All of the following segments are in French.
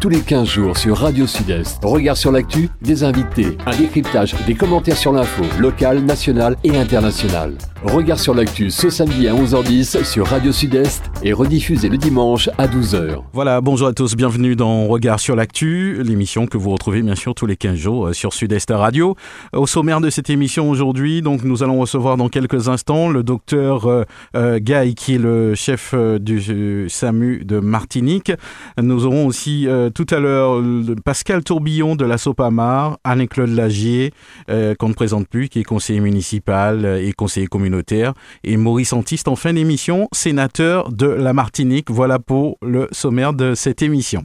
tous les 15 jours sur Radio Sud-Est. Regard sur l'actu, des invités, un décryptage, des commentaires sur l'info, locale, nationale et internationale. Regard sur l'actu ce samedi à 11h10 sur Radio Sud-Est et rediffusé le dimanche à 12h. Voilà, bonjour à tous, bienvenue dans Regard sur l'actu, l'émission que vous retrouvez bien sûr tous les 15 jours euh, sur Sud-Est Radio. Au sommaire de cette émission aujourd'hui, donc nous allons recevoir dans quelques instants le docteur euh, euh, Guy qui est le chef du SAMU de Martinique. Nous aurons aussi tout à l'heure Pascal Tourbillon de la Sopamar, Anne-Claude Lagier qu'on ne présente plus, qui est conseiller municipal et conseiller communautaire et Maurice Antiste en fin d'émission, sénateur de la Martinique. Voilà pour le sommaire de cette émission.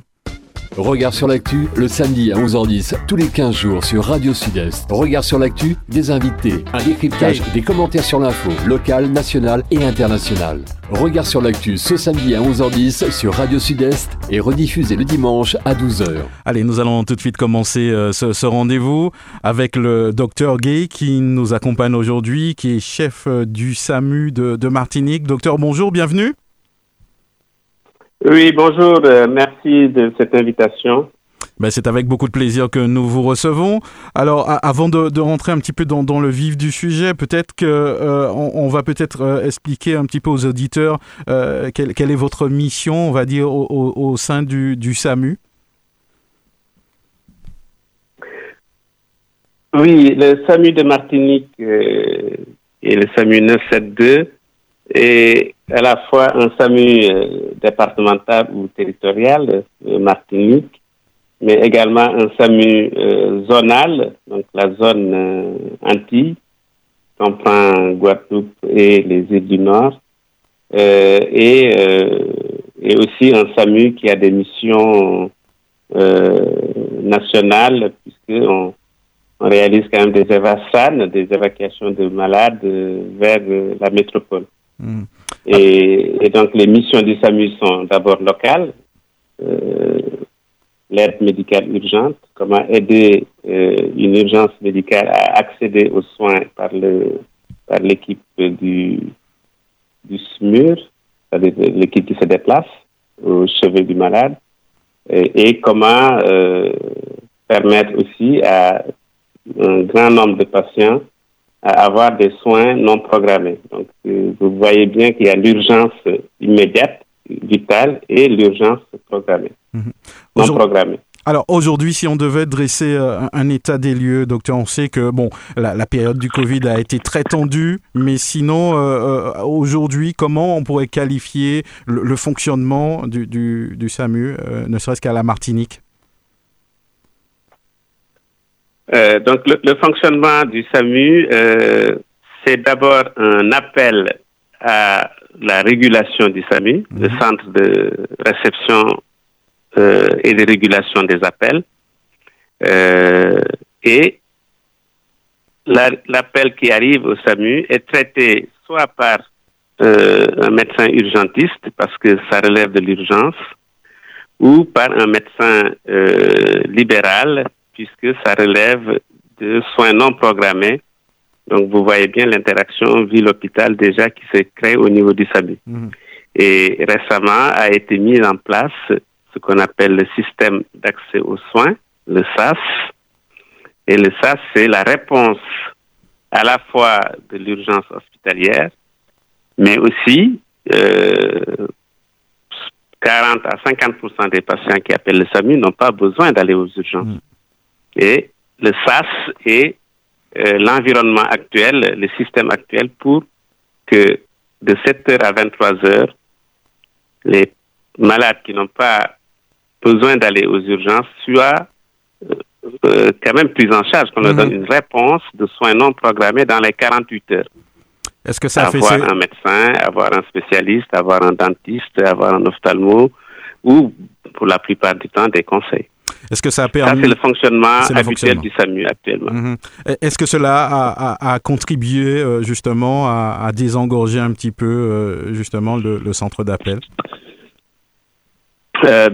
Regard sur l'actu, le samedi à 11h10, tous les 15 jours sur Radio Sud-Est. Regard sur l'actu, des invités, un décryptage, des commentaires sur l'info, locale, nationale et internationale. Regard sur l'actu ce samedi à 11h10 sur Radio Sud-Est et rediffusé le dimanche à 12h. Allez, nous allons tout de suite commencer euh, ce, rendez-vous avec le docteur Gay qui nous accompagne aujourd'hui, qui est chef euh, du SAMU de, de Martinique. Docteur, bonjour, bienvenue. Oui, bonjour, euh, merci de cette invitation. Ben, c'est avec beaucoup de plaisir que nous vous recevons. Alors, avant de, rentrer un petit peu dans, le vif du sujet, peut-être que euh, on, va peut-être euh, expliquer un petit peu aux auditeurs quelle, est votre mission, on va dire, au, sein du, du, SAMU. Oui, le SAMU de Martinique et le SAMU 972 est à la fois un SAMU euh, départemental ou territorial, euh, Martinique, mais également un SAMU euh, zonal, donc la zone Antilles, comprend Guadeloupe et les îles du Nord, et, aussi un SAMU qui a des missions nationales, puisqu'on on réalise quand même des des évacuations de malades vers la métropole. Hmm. Et, donc, les missions du SAMU sont d'abord locales, euh, l'aide médicale urgente, comment aider euh, une urgence médicale à accéder aux soins par le par l'équipe du, du SMUR, c'est-à-dire l'équipe qui se déplace au chevet du malade, et, comment euh, permettre aussi à un grand nombre de patients à avoir des soins non programmés. Donc, euh, vous voyez bien qu'il y a l'urgence immédiate, vitale, et l'urgence programmée, mhm. non programmée. Alors aujourd'hui, si on devait dresser euh, un, état des lieux, docteur, on sait que bon, la, période du Covid a été très tendue, mais sinon euh, aujourd'hui, comment on pourrait qualifier le, fonctionnement du, du, SAMU, ne serait-ce qu'à la Martinique? Euh, donc, le, fonctionnement du SAMU, euh, c'est d'abord un appel à la régulation du SAMU, mhm. le centre de réception euh, et de régulation des appels. et l'appel qui arrive au SAMU est traité soit par un médecin urgentiste, parce que ça relève de l'urgence, ou par un médecin libéral puisque ça relève de soins non programmés. Donc, vous voyez bien l'interaction ville-hôpital déjà qui s'est créée au niveau du SAMU. Mhm. Et récemment a été mis en place ce qu'on appelle le système d'accès aux soins, le SAS. Et le SAS, c'est la réponse à la fois de l'urgence hospitalière, mais aussi euh, 40 à 50% des patients qui appellent le SAMU n'ont pas besoin d'aller aux urgences. Mhm. Et le SAS est euh, l'environnement actuel, le système actuel pour que de 7h à 23h, les malades qui n'ont pas besoin d'aller aux urgences soient euh, euh, quand même pris en charge, qu'on leur donne mhm. une réponse de soins non programmés dans les 48 heures. Est-ce que ça avoir un médecin, avoir un spécialiste, avoir un dentiste, avoir un ophtalmo ou pour la plupart du temps des conseils. Est-ce que ça a permis... c'est le fonctionnement habituel du SAMU actuellement. Mhm. Est-ce que cela a, contribué euh, justement à, désengorger un petit peu euh, justement le, centre d'appel? Euh,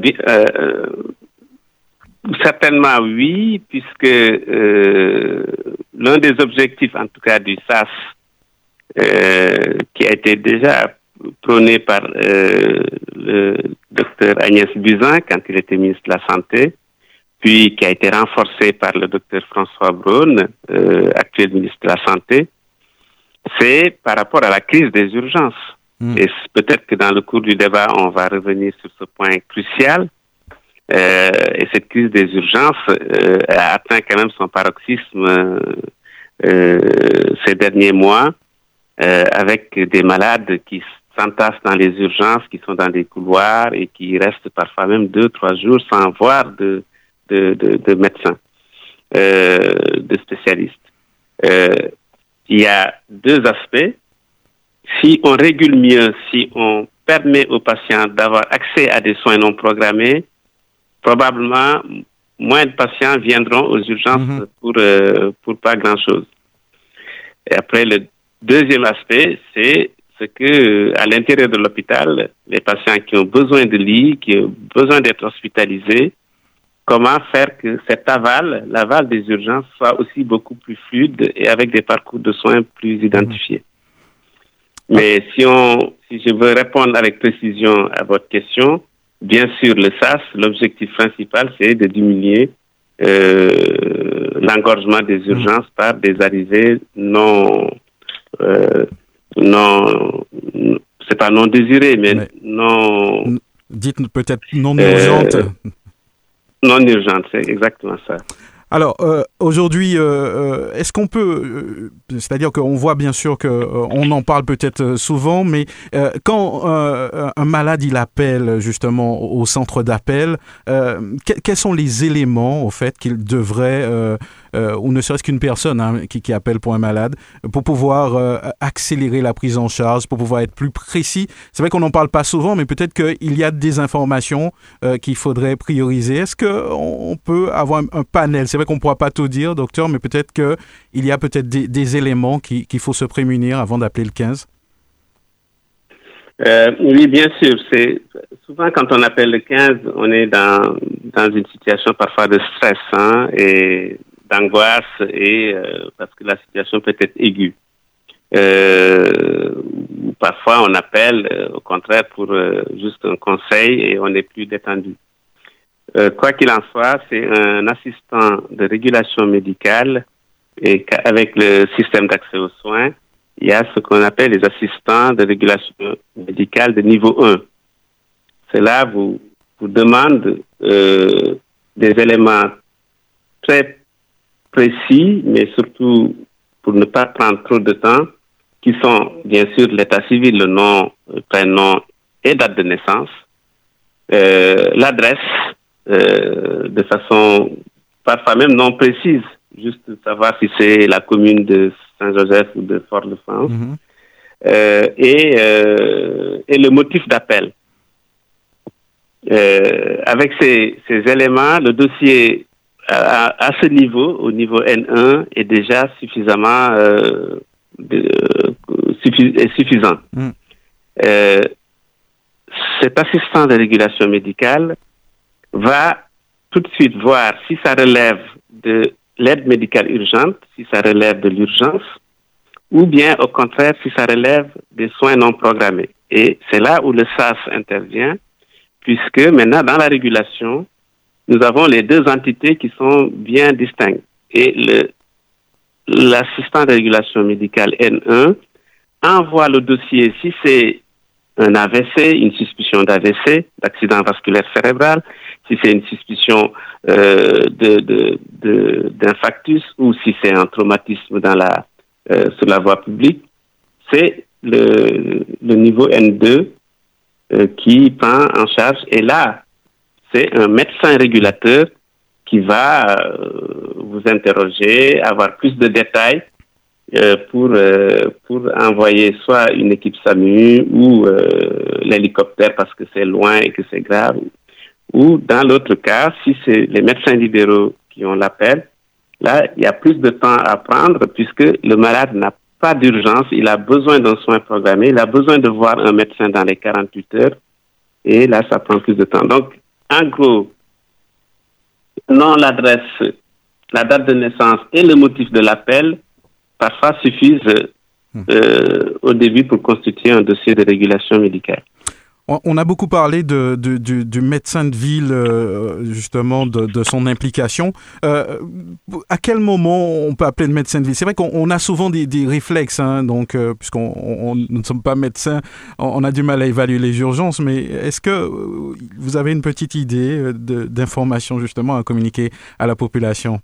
Certainement oui, puisque l'un des objectifs en tout cas du SAS qui a été déjà prônée par le docteur Agnès Buzyn quand il était ministre de la Santé, puis qui a été renforcée par le docteur François Braun, actuel ministre de la Santé, c'est par rapport à la crise des urgences. Hmm. Et peut-être que dans le cours du débat, on va revenir sur ce point crucial. Euh, et cette crise des urgences euh, a atteint quand même son paroxysme euh, ces derniers mois, avec des malades qui s'entassent dans les urgences, qui sont dans des couloirs et qui restent parfois même deux, trois jours sans voir de, de, de, de médecins, de spécialistes. il y a deux aspects si on régule mieux, si on permet aux patients d'avoir accès à des soins non programmés, probablement moins de patients viendront aux urgences mhm. pour, euh, pour pas grand-chose. Et après, le deuxième aspect, c'est ce que à l'intérieur de l'hôpital, les patients qui ont besoin de lits, qui ont besoin d'être hospitalisés, comment faire que cet aval, l'aval des urgences, soit aussi beaucoup plus fluide et avec des parcours de soins plus identifiés. Mais si, on, si je veux répondre avec précision à votre question, bien sûr, le SAS, l'objectif principal, c'est de diminuer euh, l'engorgement des mm. urgences par des arrivées non, euh, non, c'est pas non désirées, mais, non. Dites peut-être non urgentes. Euh, non urgentes, c'est exactement ça. Alors euh, aujourd'hui, euh, euh, est-ce qu'on peut, c'est-à-dire qu'on voit bien sûr que on en parle peut-être souvent, mais quand un malade il appelle justement au centre d'appel, quels sont les éléments au fait qu'il devrait euh, ou ne serait-ce qu'une personne hein, qui, qui, appelle pour un malade, pour pouvoir euh, accélérer la prise en charge, pour pouvoir être plus précis. C'est vrai qu'on n'en parle pas souvent, mais peut-être qu'il y a des informations euh, qu'il faudrait prioriser. Est-ce qu'on peut avoir un, panel? C'est vrai qu'on ne pourra pas tout dire, docteur, mais peut-être qu'il y a peut-être des, des éléments qu'il faut se prémunir avant d'appeler le 15 euh, oui, bien sûr. C'est souvent quand on appelle le 15, on est dans dans une situation parfois de stress hein, et d'angoisse et euh, parce que la situation peut être aiguë. Euh, parfois, on appelle euh, au contraire pour juste un conseil et on est plus détendu. quoi qu'il en soit, c'est un assistant de régulation médicale et avec le système d'accès aux soins, il y a ce qu'on appelle les assistants de régulation médicale de niveau 1. Cela vous demande des éléments très précis, mais surtout pour ne pas prendre trop de temps, qui sont bien sûr l'état civil, le nom, le prénom et date de naissance, euh, l'adresse euh, de façon parfois même non précise, juste savoir si c'est la commune de Saint-Joseph ou de Fort-de-France, mhm. euh, et, euh, et le motif d'appel. Euh, avec ces, ces éléments, le dossier à, à, ce niveau, au niveau N1, est déjà suffisamment euh, de, suffisant. Mm. Euh, cet assistant de régulation médicale va tout de suite voir si ça relève de l'aide médicale urgente, si ça relève de l'urgence, ou bien au contraire si ça relève des soins non programmés. Et c'est là où le SAS intervient, puisque maintenant dans la régulation, nous avons les deux entités qui sont bien distinctes. Et l'assistant de régulation médicale N1 envoie le dossier si c'est un AVC, une suspicion d'AVC, d'accident vasculaire cérébral, si c'est une suspicion euh, ou si c'est un traumatisme euh, sur la voie publique, c'est le, le niveau N2 euh, qui prend en charge. Et là, c'est un médecin régulateur qui va euh, vous interroger, avoir plus de détails euh, pour, euh, pour envoyer soit une équipe SAMU ou l'hélicoptère parce que c'est loin et que c'est grave. Ou dans l'autre cas, si c'est les médecins libéraux qui ont l'appel, là, il y a plus de temps à prendre puisque le malade n'a pas d'urgence, il a besoin d'un soin programmé, il a besoin de voir un médecin dans les 48 heures et là, ça prend plus de temps. Donc, en gros, non, l'adresse, la date de naissance et le motif de l'appel, parfois suffisent hmm. au début pour constituer un dossier de régulation médicale. On a beaucoup parlé de, du, médecin de ville, euh, justement, de, son implication. Euh, à quel moment on peut appeler le médecin de ville? C'est vrai qu'on a souvent des, réflexes, hein, donc, euh, puisqu'on ne sommes pas médecins, on, a du mal à évaluer les urgences, mais est-ce que vous avez une petite idée d'information, justement, à communiquer à la population?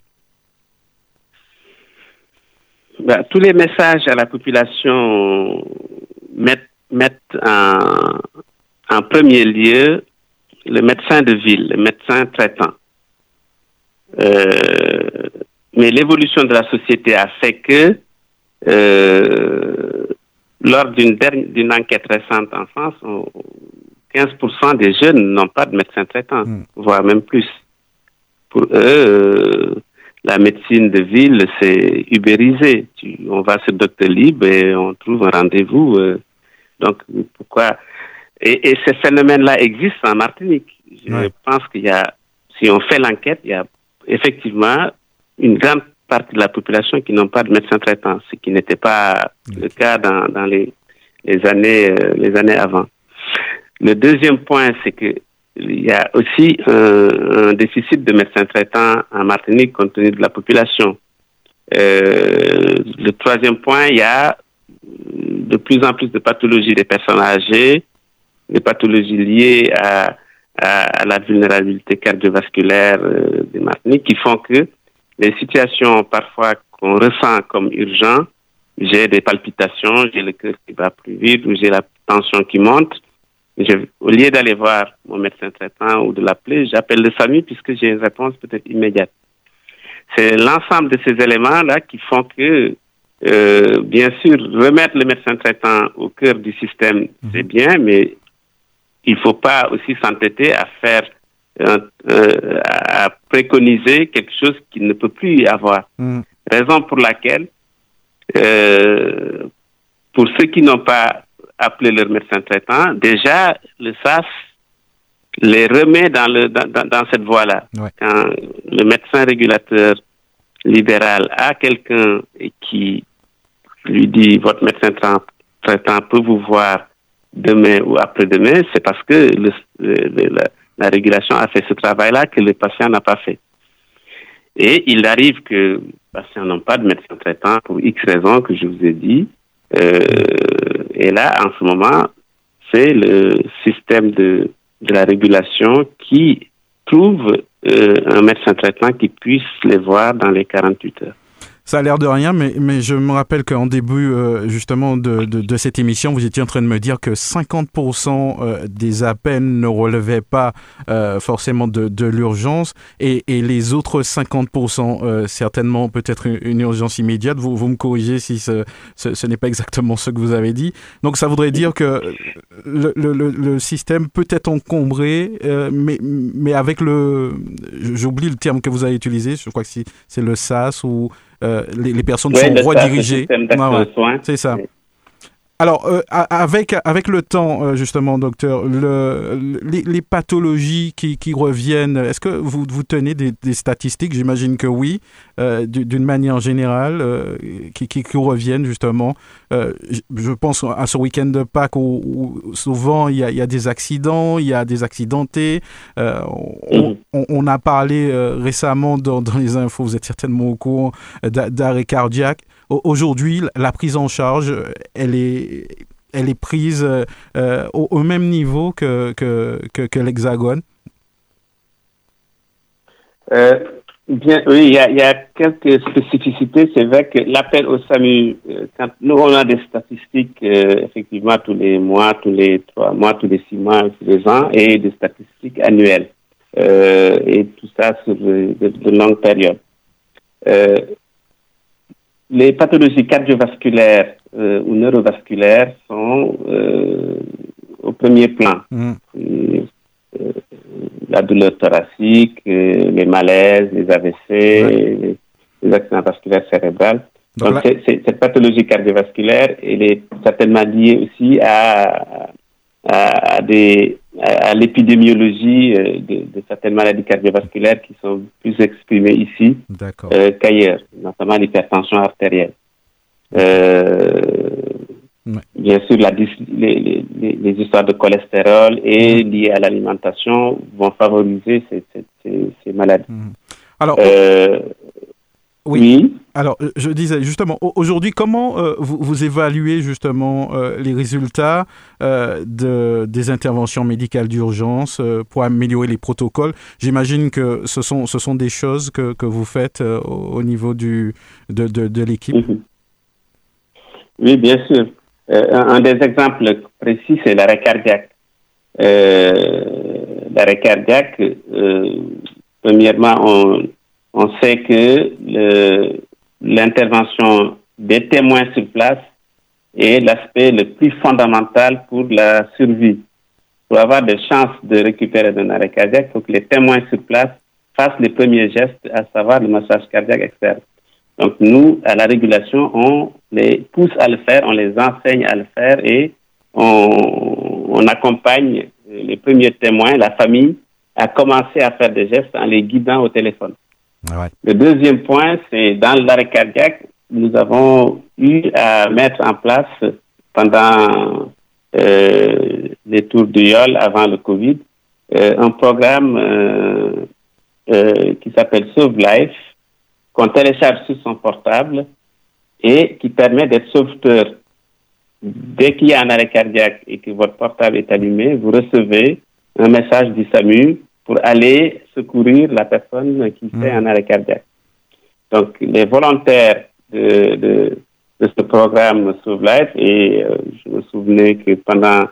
Ben, Tous les messages à la population mettent, mettent un en premier lieu le médecin de ville, le médecin traitant. Euh, mais l'évolution de la société a fait que euh, lors d'une enquête récente en France, 15% des jeunes n'ont pas de médecin traitant, hmm. voire même plus. Pour eux, euh, la médecine de ville, c'est ubérisé. on va sur Docteur Libre et on trouve un rendez-vous. donc, pourquoi et, et ce phénomène-là existe en Martinique. Je pense qu'il y a, si on fait l'enquête, il y a effectivement une grande partie de la population qui n'ont pas de médecin traitant, ce qui n'était pas le cas dans, dans les, les, années, euh, les années avant. Le deuxième point, c'est que il y a aussi un, un, déficit de médecins traitants en Martinique compte tenu de la population. Euh, le troisième point, il y a de plus en plus de pathologies des personnes âgées, des pathologies liées à, à, la vulnérabilité cardiovasculaire euh, des Martiniques qui font que les situations parfois qu'on ressent comme urgentes, j'ai des palpitations, j'ai le cœur qui bat plus vite ou j'ai la tension qui monte. Je, au lieu d'aller voir mon médecin traitant ou de l'appeler, j'appelle les familles puisque j'ai une réponse peut-être immédiate. C'est l'ensemble de ces éléments-là qui font que, euh, bien sûr, remettre le médecin traitant au cœur du système, c'est mhm. bien, mais il ne faut pas aussi s'entêter à faire, euh, euh, à préconiser quelque chose qui ne peut plus y avoir. Hmm. Raison pour laquelle, euh, pour ceux qui n'ont pas appelé leur médecin traitant, déjà, le SAS les remet dans, le, dans, dans cette voie-là. Quand le médecin régulateur libéral a quelqu'un qui lui dit votre médecin traitant peut vous voir demain ou après-demain, c'est parce que la, régulation a fait ce travail-là que le patient n'a pas fait. Et il arrive que le patient n'a pas de médecin traitant pour X raisons que je vous ai dit. Euh, et là, en ce moment, c'est le système de, de la régulation qui trouve euh, un médecin traitant qui puisse les voir dans les 48 heures. Ça a l'air de rien, mais, mais je me rappelle qu'en début euh, justement de, de, cette émission, vous étiez en train de me dire que 50% euh, des appels ne relevaient pas euh, forcément de, de l'urgence et, et, les autres 50% certainement peut-être une, urgence immédiate. Vous, vous me corrigez si ce, ce, n'est pas exactement ce que vous avez dit. Donc ça voudrait dire que le, le, le système peut être encombré, mais, mais avec le... J'oublie le terme que vous avez utilisé, je crois que c'est le SAS ou euh, les, personnes sont redirigées. c'est ça. Alors, euh, avec, avec le temps, euh, justement, docteur, le, les, pathologies qui, qui reviennent, est-ce que vous, vous tenez des, des statistiques? J'imagine que oui, euh, d'une manière générale, qui, qui, qui, reviennent, justement. je pense à ce week-end de Pâques où, souvent il y, a, il y, a, des accidents, il y a des accidentés. On, on, on, a parlé récemment dans, dans, les infos, vous êtes certainement au courant, d'arrêt cardiaque. Aujourd'hui, la prise en charge, elle est, elle est prise euh, au, même niveau que, que, l'Hexagone euh, Bien, oui, il y, a, quelques spécificités. C'est vrai que l'appel au SAMU, euh, quand nous on a des statistiques effectivement tous les mois, tous les trois mois, tous les six mois, tous les ans, et des statistiques annuelles, et tout ça sur de longues périodes les pathologies cardiovasculaires euh, ou neurovasculaires sont euh, au premier plan. Mm. Euh, la douleur thoracique, les malaises, les AVC, les, accidents vasculaires cérébraux. Donc, cette pathologie cardiovasculaire, elle est certainement liée aussi à, à, des, à l'épidémiologie euh, de, de, certaines maladies cardiovasculaires qui sont plus exprimées ici euh, qu'ailleurs, notamment l'hypertension artérielle. Euh, Bien sûr, la, les, les, histoires de cholestérol et mm. liées à l'alimentation vont favoriser ces, ces, ces maladies. Mm. Alors, euh, oui. Alors, euh, je disais justement, aujourd'hui, comment euh, vous, vous, évaluez justement euh, les résultats de, des interventions médicales d'urgence pour améliorer les protocoles? J'imagine que ce sont, ce sont des choses que, que vous faites au niveau du, de, de, de l'équipe? Mhm. Oui, bien sûr. un des exemples précis, c'est l'arrêt cardiaque. l'arrêt cardiaque, premièrement, on on sait que l'intervention des témoins sur place est l'aspect le plus fondamental pour la survie. Pour avoir des chances de récupérer d'un arrêt cardiaque, il faut que les témoins sur place fassent les premiers gestes, à savoir le massage cardiaque externe. Donc nous, à la régulation, on les pousse à le faire, on les enseigne à le faire et on accompagne les premiers témoins, la famille, à commencer à faire des gestes en les guidant au téléphone. Le deuxième point, c'est dans l'arrêt cardiaque, nous avons eu à mettre en place pendant euh, les tours du YOL avant le Covid euh, un programme euh, qui s'appelle Sauve Life qu'on télécharge sur son portable et qui permet d'être sauveteur. Dès qu'il y a un arrêt cardiaque et que votre portable est allumé, vous recevez un message du SAMU pour aller secourir la personne qui fait hmm. un arrêt cardiaque. Donc, les volontaires de, de, de ce programme Sauve Life, et euh, je me souvenais que pendant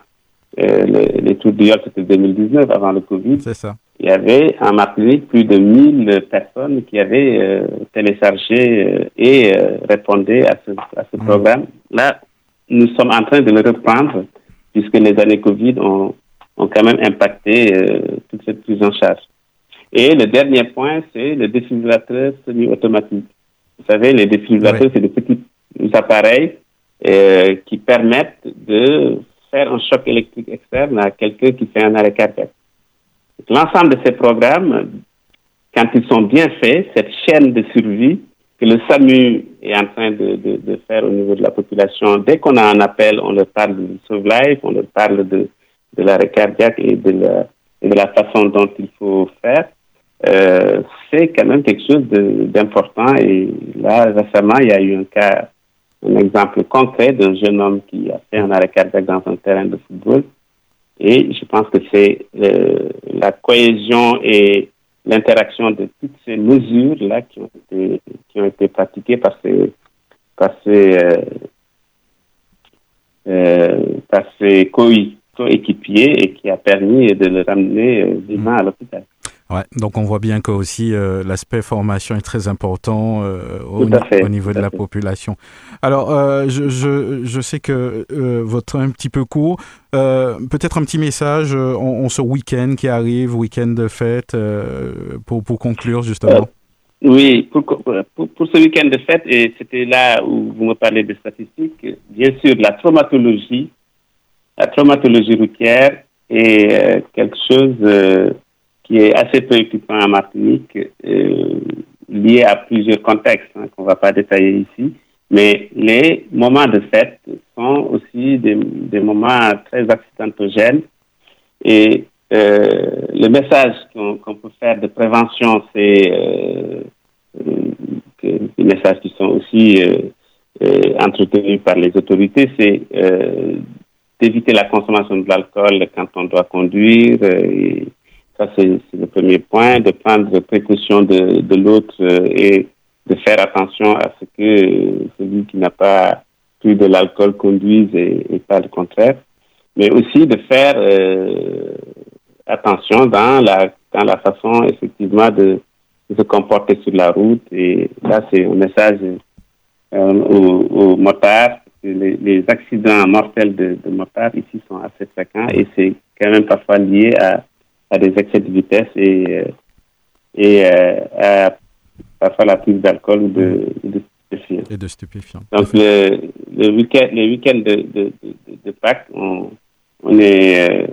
euh, les, les, tours du c'était 2019, avant le Covid, ça. il y avait en Martinique plus de 1000 personnes qui avaient euh, téléchargé et répondaient à ce, à ce hmm. programme. Là, nous sommes en train de le reprendre, puisque les années Covid ont ont quand même impacté euh, toute cette prise en charge. Et le dernier point, c'est le défibrillateur semi-automatique. Vous savez, les défibrillateurs, c'est des petits appareils euh, qui permettent de faire un choc électrique externe à quelqu'un qui fait un arrêt cardiaque. L'ensemble de ces programmes, quand ils sont bien faits, cette chaîne de survie que le SAMU est en train de, de, de faire au niveau de la population, dès qu'on a un appel, on leur parle de Sauve Life, on leur parle de de l'arrêt cardiaque et de la, façon dont il faut faire, euh, c'est quand même quelque chose d'important. Et là, récemment, il y a eu un cas, un exemple concret d'un jeune homme qui a fait un arrêt cardiaque dans un terrain de football. Et je pense que c'est euh, la cohésion et l'interaction de toutes ces mesures-là qui ont été, qui ont été pratiquées par ces, par ces, euh, par ces équipier et qui a permis de le ramener euh, vivant à l'hôpital. Ouais, donc on voit bien que aussi euh, l'aspect formation est très important euh, au, au, niveau de la population. Alors, je, je, je, sais que votre temps est un petit peu court. Peut-être un petit message en, ce week-end qui arrive, week-end de fête, pour, pour conclure justement. oui, pour, pour, pour ce week-end de fête, et c'était là où vous me parlez des statistiques, bien sûr, la traumatologie la traumatologie routière est euh, quelque chose euh, qui est assez préoccupant en Martinique, euh, lié à plusieurs contextes hein, qu'on ne va pas détailler ici. Mais les moments de fête sont aussi des, moments très accidentogènes. Et le message qu'on peut faire de prévention, c'est des messages qui sont aussi entretenus par les autorités, c'est d'éviter la consommation de l'alcool quand on doit conduire. Euh, et ça, c'est le premier point, de prendre précaution de, l'autre euh, et de faire attention à ce que celui qui n'a pas pris de l'alcool conduise et, pas le contraire. Mais aussi de faire euh, attention dans la, dans la façon, effectivement, de, se comporter sur la route. Et là, c'est un message euh, aux, les, accidents mortels de, de motards ici sont assez fréquents et c'est quand même parfois lié à, à des excès de vitesse et, euh, et euh, à parfois la prise d'alcool ou de, de, stupéfiants. Et de stupéfiants. Donc, le, le week-end, les week-ends de, de, de, Pâques, on, on est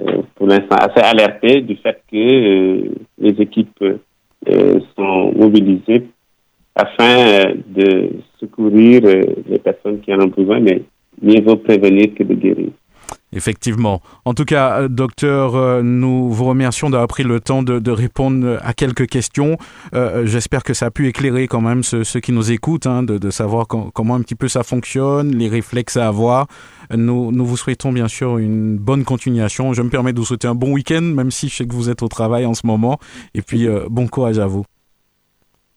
euh, pour l'instant assez alerté du fait que les équipes sont mobilisées afin euh, de secourir euh, les personnes qui en ont besoin, mais mieux vaut prévenir que de guérir. Effectivement. En tout cas, euh, docteur, nous vous remercions d'avoir pris le temps de, répondre à quelques questions. J'espère que ça a pu éclairer quand même ceux, qui nous écoutent, hein, de, savoir comment un petit peu ça fonctionne, les réflexes à avoir. Nous, nous vous souhaitons bien sûr une bonne continuation. Je me permets de vous souhaiter un bon week-end, même si je sais que vous êtes au travail en ce moment. Et puis, bon courage à vous.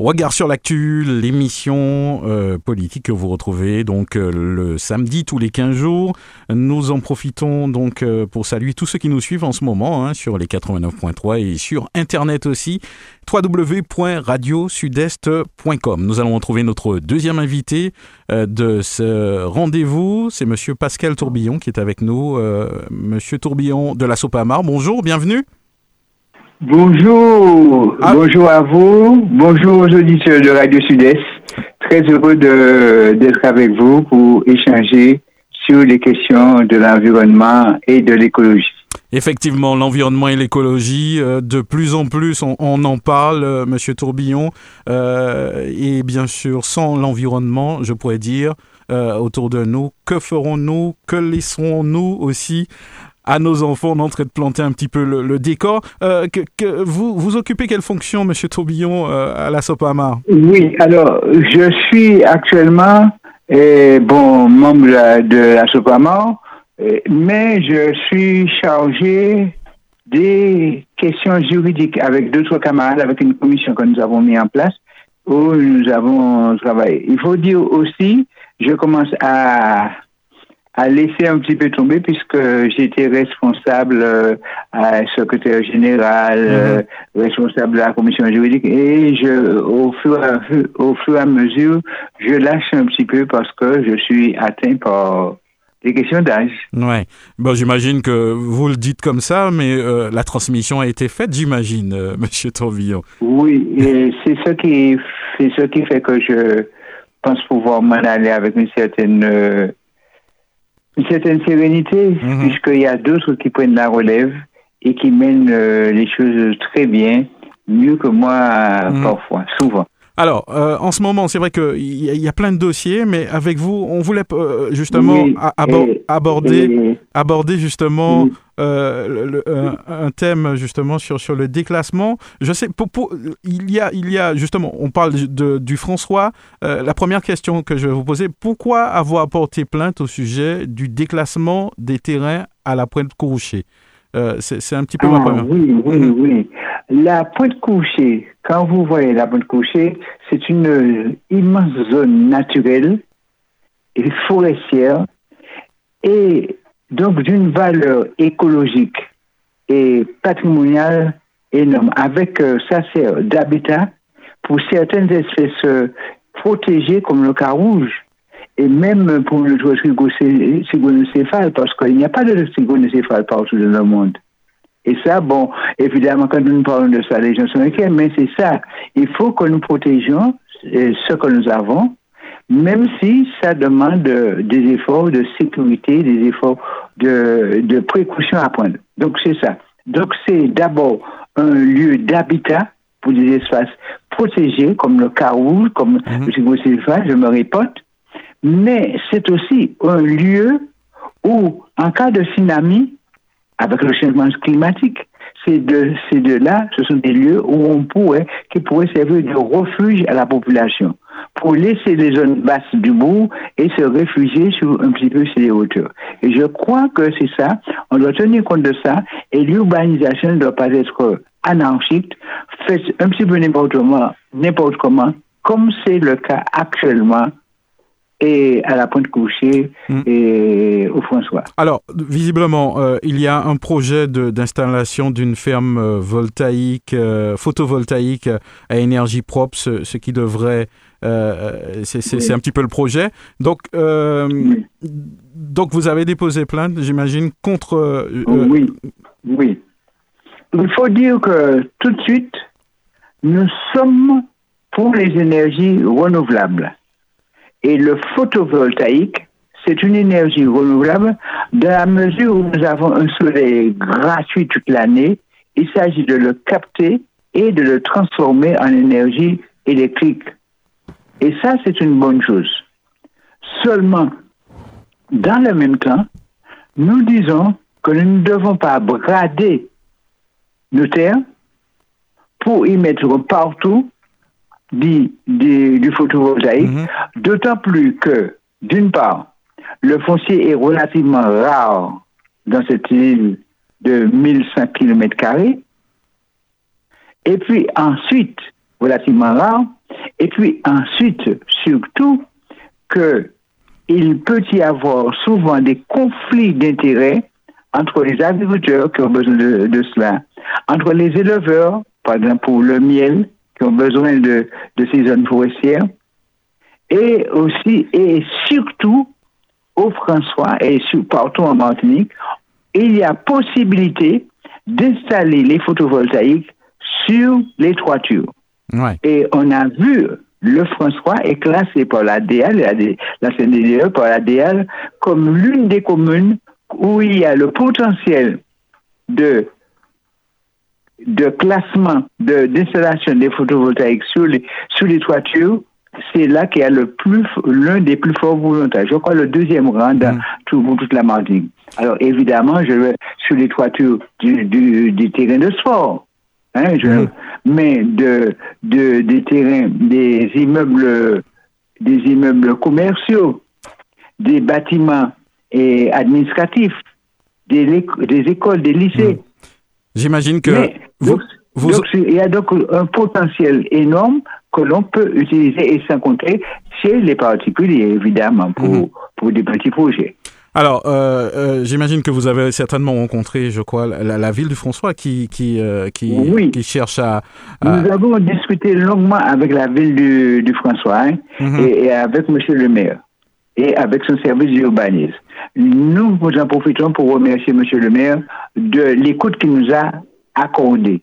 Regard sur l'actu, l'émission euh, politique que vous retrouvez donc euh, le samedi tous les 15 jours. Nous en profitons donc euh, pour saluer tous ceux qui nous suivent en ce moment hein, sur les 89.3 et sur internet aussi www.radiosudest.com. Nous allons retrouver notre deuxième invité de ce rendez-vous, c'est monsieur Pascal Tourbillon qui est avec nous. monsieur Tourbillon de la Sopamar, bonjour, bienvenue. Bonjour, ah. bonjour à vous, bonjour aux auditeurs de Radio Sud-Est. Très heureux d'être avec vous pour échanger sur les questions de l'environnement et de l'écologie. Effectivement, l'environnement et l'écologie, euh, de plus en plus, on, en parle, euh, Monsieur Tourbillon. Euh, et bien sûr, sans l'environnement, je pourrais dire, autour de nous, que ferons-nous, que laisserons-nous aussi? À nos enfants d'entrer de planter un petit peu le, décor. Euh, vous, vous occupez quelle fonction, Monsieur Tourbillon, euh, à la Sopamar Oui, alors je suis actuellement bon membre de la Sopamar, eh, mais je suis chargé des questions juridiques avec d'autres camarades, avec une commission que nous avons mis en place où nous avons travaillé. Il faut dire aussi, je commence à a laissé un petit peu tomber puisque j'étais responsable euh, secrétaire général, mhm. euh, responsable de la commission juridique et je, au fur, à, au fur et à mesure, je lâche un petit peu parce que je suis atteint par des questions d'âge. Ouais. Bon, j'imagine que vous le dites comme ça, mais euh, la transmission a été faite, j'imagine, Monsieur Tourbillon. Oui, c'est ce qui, c'est ce qui fait que je pense pouvoir m'en aller avec une certaine une certaine sérénité, mhm. puisqu'il y a d'autres qui prennent la relève et qui mènent euh, les choses très bien, mieux que moi mhm. parfois, souvent. Alors, euh, en ce moment, c'est vrai qu'il y, y, a plein de dossiers, mais avec vous, on voulait euh, justement aborder, aborder justement euh, un, thème justement sur, sur le déclassement. Je sais, pour, il, y a, il y a justement, on parle de, du François. la première question que je vais vous poser, pourquoi avoir porté plainte au sujet du déclassement des terrains à la pointe couchée C'est un petit peu ma ah, première. Oui, oui, mhm. oui. La pointe couchée, quand vous voyez la pointe couchée, c'est une immense zone naturelle et forestière et donc d'une valeur écologique et patrimoniale énorme. Avec, euh, ça sert d'habitat pour certaines espèces euh, protégées comme le cas rouge et même pour le cygonocéphale parce qu'il n'y a pas de cygonocéphale partout dans le monde. Et ça, bon, évidemment, quand nous parlons de ça, les gens sont inquiets, mais c'est ça. Il faut que nous protégions euh, ce que nous avons, même si ça demande des efforts de sécurité, des efforts de, de précaution à prendre. Donc, c'est ça. Donc, c'est d'abord un lieu d'habitat pour des espaces protégés, comme le carreau, comme mm -hmm. je me répète, mais c'est aussi un lieu où, en cas de tsunami, avec le changement climatique. C'est de, de là, ce sont des lieux où on pourrait, qui pourraient servir de refuge à la population pour laisser les zones basses du bout et se réfugier sur un petit peu sur les hauteurs. Et je crois que c'est ça, on doit tenir compte de ça et l'urbanisation ne doit pas être anarchique, fait un petit peu n'importe comment, n'importe comment, comme c'est le cas actuellement et à la pointe couchée hmm. et au François. Alors, visiblement, euh, il y a un projet d'installation d'une ferme euh, voltaïque, euh, photovoltaïque à énergie propre, ce, qui devrait... C'est un petit peu le projet. Donc, donc vous avez déposé plainte, j'imagine, contre... oui, oui. Il faut dire que tout de suite, nous sommes pour les énergies renouvelables. Et le photovoltaïque, c'est une énergie renouvelable dans la mesure où nous avons un soleil gratuit toute l'année. Il s'agit de le capter et de le transformer en énergie électrique. Et ça, c'est une bonne chose. Seulement, dans le même temps, nous disons que nous ne devons pas brader nos terres pour y mettre partout du, du, photovoltaïque, mhm. d'autant plus que, d'une part, le foncier est relativement rare dans cette île de 1100 km, et puis ensuite, relativement rare, et puis ensuite, surtout, que il peut y avoir souvent des conflits d'intérêts entre les agriculteurs qui ont besoin de, cela, entre les éleveurs, par exemple pour le miel, qui ont besoin de, ces zones forestières, et aussi et surtout au François et partout en Martinique, il y a possibilité d'installer les photovoltaïques sur les toitures. Et on a vu le François est classé par la DL, la, CNDE par la DL, comme l'une des communes où il y a le potentiel de, de classement, d'installation des photovoltaïques sur les, sur les toitures, c'est là qu'il y a le plus, l'un des plus forts volontaires. Je crois le deuxième rang dans mm. tout, toute la Martinique. Alors évidemment, je vais sur les toitures du, du, du terrain de sport. Hein, je, mm. mais de, de, des terrains, des immeubles, des immeubles commerciaux, des bâtiments et administratifs, des, des écoles, des lycées. Hmm. J'imagine que vous, il y a donc un potentiel énorme que l'on peut utiliser et sans compter chez les particuliers, évidemment, pour, hmm. pour des petits projets. Alors, euh, euh, j'imagine que vous avez certainement rencontré, je crois, la, ville de François qui qui euh, qui, qui, cherche à, Nous avons discuté longuement avec la ville du, du François hein, hmm. et, avec Monsieur le maire et avec son service d'urbanisme. Nous vous en profitons pour remercier M. le maire de l'écoute qu'il nous a accordée.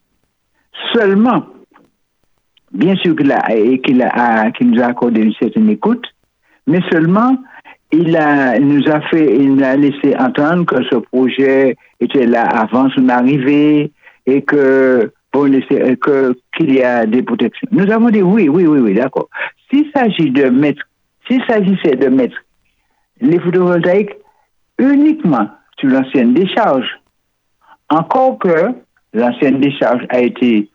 Seulement, bien sûr qu'il a, a, nous a accordé une certaine écoute, mais seulement il, a, nous a fait, il a laissé entendre que ce projet était là avant son arrivée et que qu'il y a des protections. Nous avons dit oui, oui, oui, oui, d'accord. S'agit de mettre, s'il s'agissait de mettre les photovoltaïques uniquement sur l'ancienne décharge. Encore que l'ancienne décharge a été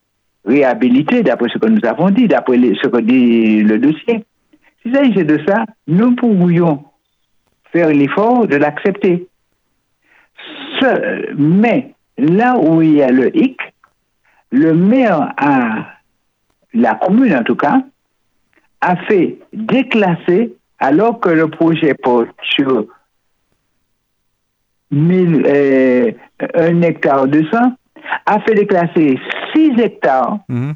réhabilitée d'après ce que nous avons dit, d'après ce que dit le dossier. Si s'agissait de ça, nous pourrions faire l'effort de l'accepter. Mais là où il y a le hic, le maire a, la commune en tout cas, a fait déclasser alors que le projet porte sur 1000, euh, un hectare de sang, a fait déclasser 6 hectares mhm.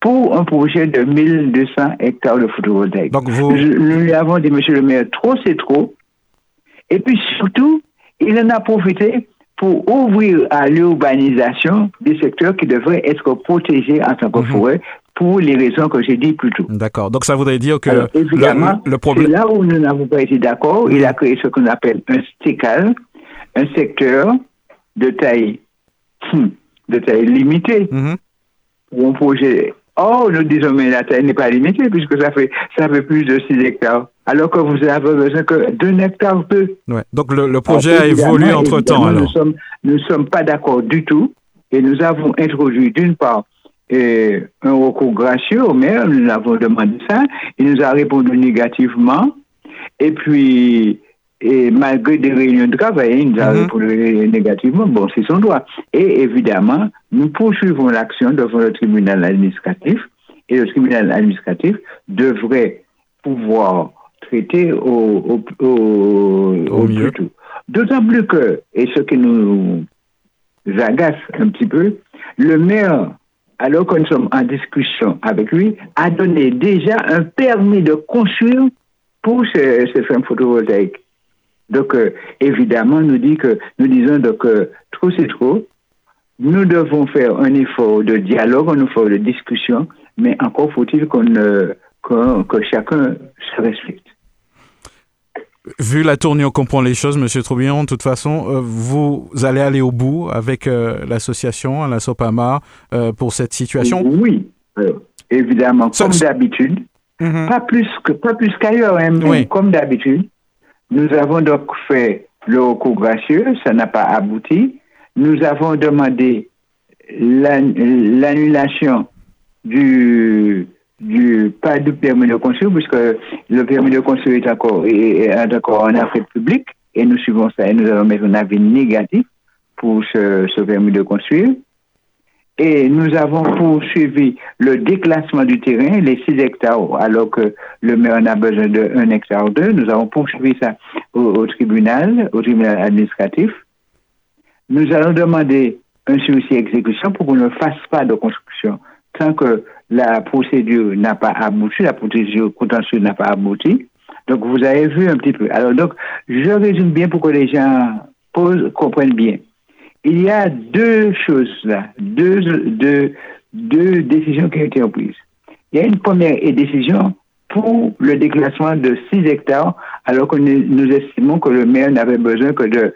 pour un projet de 1200 hectares de photovoltaïque. Donc vous... nous lui avons dit, monsieur le maire, trop c'est trop. Et puis surtout, il en a profité pour ouvrir à l'urbanisation des secteurs qui devraient être protégés en tant que mhm. forêt pour les raisons que j'ai dit plus tôt. D'accord. Donc ça voudrait dire que évidemment, le, problème... là où nous n'avons pas été d'accord. Il a créé ce qu'on appelle un STICAL, un secteur de taille, de taille limitée mhm. pour un projet. Or, nous disons, mais la taille n'est pas limitée puisque ça fait, ça fait plus de 6 hectares. Alors que vous avez besoin que d'un hectare peu. Ouais. Donc le, projet a évolué entre temps. Alors. Nous ne sommes pas d'accord du tout et nous avons introduit d'une part un recours gracieux au maire, nous avons demandé ça, il nous a répondu négativement et puis et malgré des réunions de travail, il nous a répondu négativement. Bon, c'est son droit. Et évidemment, nous poursuivons l'action devant le tribunal administratif et le tribunal administratif devrait pouvoir traiter au, au, au, plus. D'autant plus que, et ce qui nous agace un petit peu, le maire, alors que nous sommes en discussion avec lui, a donné déjà un permis de construire pour ces, ces fermes photovoltaïques. Donc, euh, évidemment, nous, dit que, nous disons donc, trop c'est trop. nous devons faire un effort de dialogue, un effort de discussion, mais encore faut-il qu'on, que chacun se respecte. Vu la tournure qu'on prend les choses, Monsieur Troubillon, de toute façon, euh, vous allez aller au bout avec euh, l'association, la SOPAMA, euh, pour cette situation Oui, évidemment, comme d'habitude. Mhm. Pas plus que pas plus qu'ailleurs, hein, comme d'habitude. Nous avons donc fait le recours gracieux, ça n'a pas abouti. Nous avons demandé l'annulation du pas du permis de construire, puisque le permis de construire est encore, en affaire publique, et nous suivons ça et nous allons mettre un avis négatif pour ce permis de construire. Et nous avons poursuivi le déclassement du terrain, les 6 hectares, alors que le maire en a besoin de 1 hectare 2. Nous avons poursuivi ça au, tribunal, au tribunal administratif. Nous allons demander un sursis exécution pour qu'on ne fasse pas de construction tant que la procédure n'a pas abouti, la procédure contentieuse n'a pas abouti. Donc, vous avez vu un petit peu. Alors, donc, je résume bien pour que les gens posent, comprennent bien. Il y a deux choses là, deux, deux, deux décisions qui ont été prises. Il y a une première décision pour le déclassement de 6 hectares, alors que nous, estimons que le maire n'avait besoin que de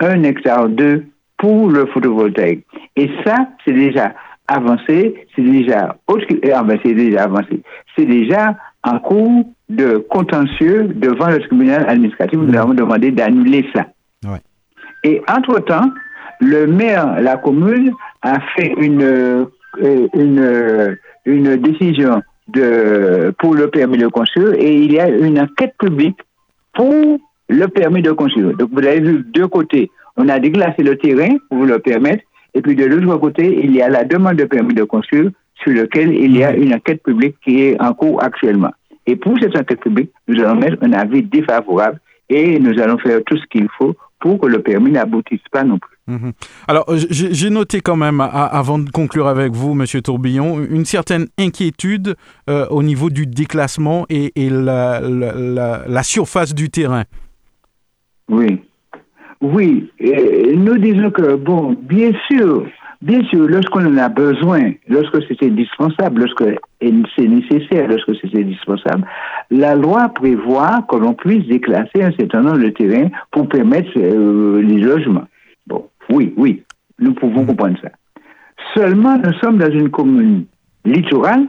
1 hectare 2 pour le photovoltaïque. Et ça, c'est déjà avancé, c'est déjà, euh, c'est déjà avancé. C'est déjà en cours de contentieux devant le tribunal administratif. Nous avons demandé d'annuler ça. Et entre-temps, le maire, la commune, a fait une, euh, une, une décision de, pour le permis de construire et il y a une enquête publique pour le permis de construire. Donc vous avez vu deux côtés. On a déglacé le terrain pour le permettre et puis de l'autre côté, il y a la demande de permis de construire sur lequel il y a une enquête publique qui est en cours actuellement. Et pour cette enquête publique, nous allons mettre un avis défavorable et nous allons faire tout ce qu'il faut pour que le permis n'aboutisse pas non plus. Mhm. Alors, j'ai noté quand même, avant de conclure avec vous, Monsieur Tourbillon, une certaine inquiétude euh, au niveau du déclassement et, la, surface du terrain. Oui. Oui, nous disons que, bon, bien sûr, bien sûr, lorsqu'on en a besoin, lorsque c'est indispensable, lorsque c'est nécessaire, lorsque c'est indispensable, la loi prévoit que l'on puisse déclasser un certain nombre de terrains pour permettre euh, les logements. Oui, oui, nous pouvons comprendre ça. Seulement, nous sommes dans une commune littorale,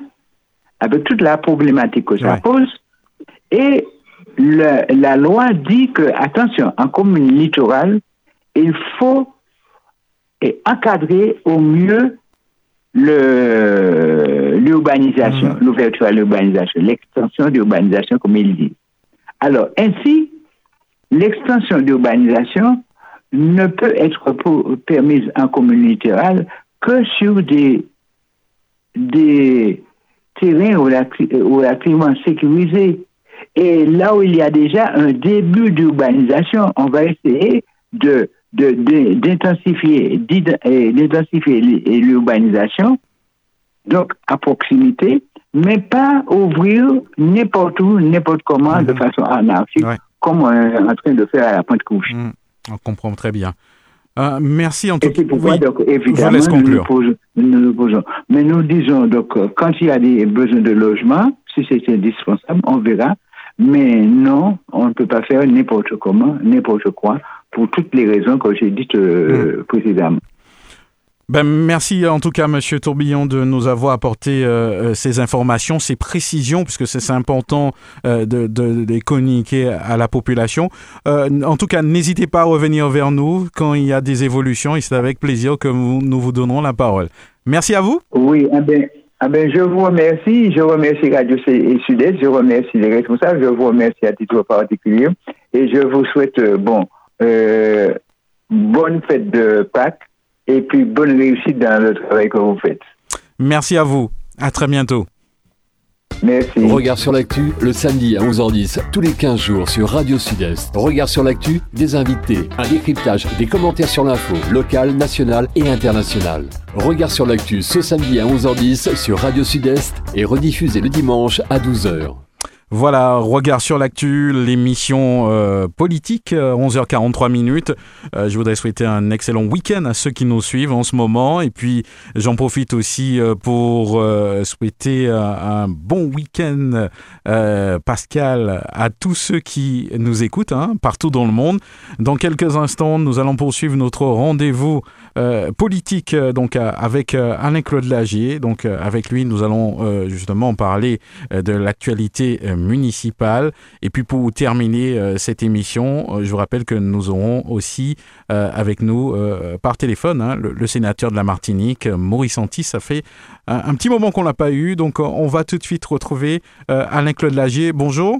avec toute la problématique que ça pose, et la loi dit que, attention, en commune littorale, il faut encadrer au mieux l'urbanisation, mhm. l'ouverture à l'urbanisation, l'extension d'urbanisation, comme il dit. Alors, ainsi, l'extension d'urbanisation ne peut être permise en commune littorale que sur des, des terrains relativement sécurisés et là où il y a déjà un début d'urbanisation, on va essayer de d'intensifier d'intensifier l'urbanisation, donc à proximité, mais pas ouvrir n'importe où, n'importe comment, de mhm. façon anarchique, comme on est en train de faire à la pointe couche. Mhm. On comprend très bien. Euh, merci en tout cas. Oui, donc, évidemment, nous, posons, Mais nous disons, donc, quand il y a des besoins de logement, si c'est indispensable, on verra. Mais non, on ne peut pas faire n'importe comment, n'importe quoi, pour toutes les raisons que j'ai dites euh, mm. précédemment. Ben, merci en tout cas, Monsieur Tourbillon, de nous avoir apporté euh, euh, ces informations, ces précisions, puisque c'est important de, de, les communiquer à la population. en tout cas, n'hésitez pas à revenir vers nous quand il y a des évolutions et c'est avec plaisir que nous vous donnerons la parole. Merci à vous. Oui, eh bien, ah ben, je vous remercie. Je remercie Radio Sud-Est. Je remercie les responsables. Je vous remercie à titre particulier. Et je vous souhaite, euh, bon, euh, bonne fête de Pâques et puis bonne réussite dans le travail que vous faites. Merci à vous. À très bientôt. Merci. Regard sur l'actu, le samedi à 11h10, tous les 15 jours sur Radio Sud-Est. Regard sur l'actu, des invités, un décryptage, des commentaires sur l'info, locale, nationale et internationale. Regard sur l'actu ce samedi à 11h10 sur Radio Sud-Est et rediffusé le dimanche à 12h. Voilà, regard sur l'actu, l'émission euh, politique, 11h43 euh, minutes. Euh, je voudrais souhaiter un excellent week-end à ceux qui nous suivent en ce moment. Et puis, j'en profite aussi pour souhaiter un bon week-end, Pascal, à tous ceux qui nous écoutent hein, partout dans le monde. Dans quelques instants, nous allons poursuivre notre rendez-vous politique donc avec Alain-Claude Lagier. Donc, avec lui, nous allons justement parler de l'actualité municipale. Et puis pour terminer euh, cette émission, euh, je vous rappelle que nous aurons aussi euh, avec nous par téléphone hein, le, sénateur de la Martinique, Maurice Antis. Ça fait un, petit moment qu'on l'a pas eu, donc on va tout de suite retrouver Alain-Claude Lagier. Bonjour.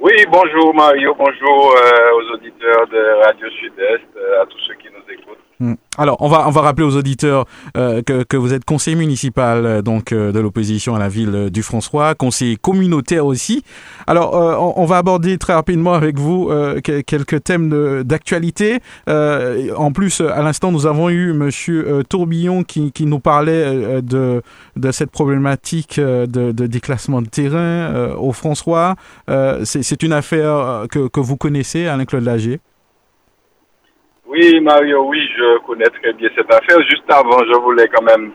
Oui, bonjour Mario, bonjour aux auditeurs de Radio Sud-Est, à tous ceux qui nous écoutent. Hmm. Alors, on va, on va rappeler aux auditeurs euh, que, que, vous êtes conseiller municipal euh, donc euh, de l'opposition à la ville du François, conseiller communautaire aussi. Alors, on, va aborder très rapidement avec vous quelques thèmes d'actualité. en plus, à l'instant, nous avons eu Monsieur Tourbillon qui, qui, nous parlait de, de cette problématique de, de déclassement de terrain au François. C'est une affaire que, que vous connaissez, Alain-Claude Lager oui, Mario, oui, je connais très bien cette affaire. Juste avant, je voulais quand même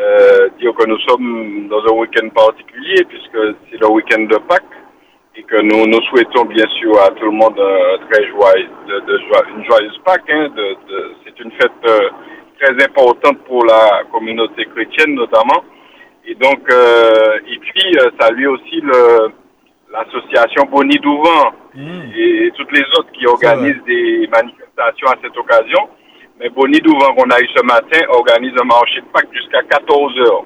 euh, dire que nous sommes dans un week-end particulier, puisque c'est le week-end de Pâques, et que nous, nous souhaitons bien sûr à tout le monde un très joyeux, de, de une joyeuse Pâques. Hein, de, c'est une fête euh, très importante pour la communauté chrétienne notamment. Et donc, euh, et puis, lui aussi le l'association Boni Douvent mmh. et toutes les autres qui organisent des manifestations à cette occasion. Mais Boni Douvent qu'on a eu ce matin organise un marché de Pâques jusqu'à 14 heures.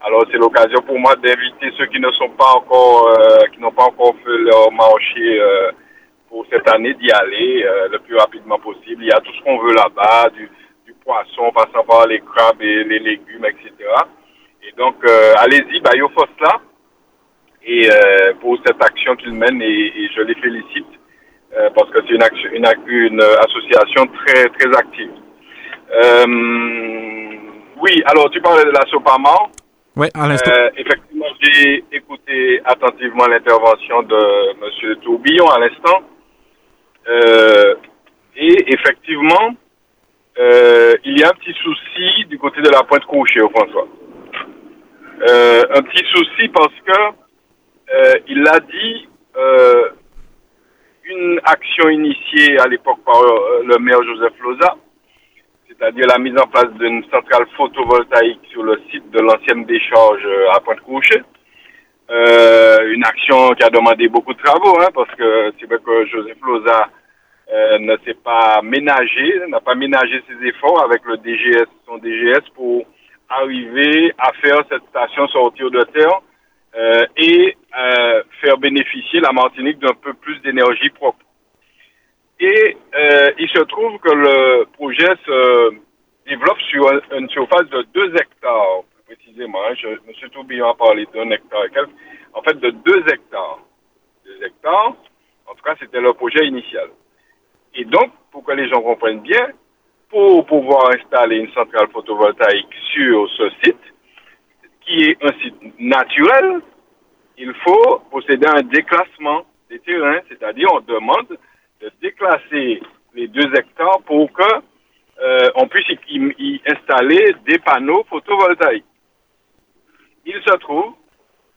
Alors c'est l'occasion pour moi d'inviter ceux qui ne sont pas encore, euh, qui n'ont pas encore fait leur marché euh, pour cette année d'y aller euh, le plus rapidement possible. Il y a tout ce qu'on veut là-bas, du, poisson, passant par les crabes et les légumes, etc. Et donc allez-y, bah, là et pour cette action qu'ils mènent et, je les félicite euh, parce que c'est une, une, une, association très très active. Euh, oui, alors tu parlais de la Sopama. Oui, à l'instant. effectivement, j'ai écouté attentivement l'intervention de M. Tourbillon à l'instant. et effectivement, il y a un petit souci du côté de la pointe couchée au François. un petit souci parce que euh, il a dit euh, une action initiée à l'époque par euh, le maire Joseph Loza, c'est-à-dire la mise en place d'une centrale photovoltaïque sur le site de l'ancienne décharge à Pointe-Couchée. une action qui a demandé beaucoup de travaux, hein, parce que c'est vrai que Joseph Loza ne s'est pas ménagé, n'a pas ménagé ses efforts avec le DGS, son DGS, pour arriver à faire cette station sortir de terre euh, et euh, faire bénéficier la Martinique d'un peu plus d'énergie propre. Et euh, il se trouve que le projet se développe sur une surface de 2 hectares, précisément. Hein, je, M. Tourbillon a parlé d'un hectare et quelques. En fait, de 2 hectares. 2 hectares, en tout cas, c'était le projet initial. Et donc, pour que les gens comprennent bien, pour pouvoir installer une centrale photovoltaïque sur ce site, qui est un site naturel, il faut procéder à un déclassement des terrains, c'est-à-dire on demande de déclasser les deux hectares pour que euh, on puisse y, installer des panneaux photovoltaïques. Il se trouve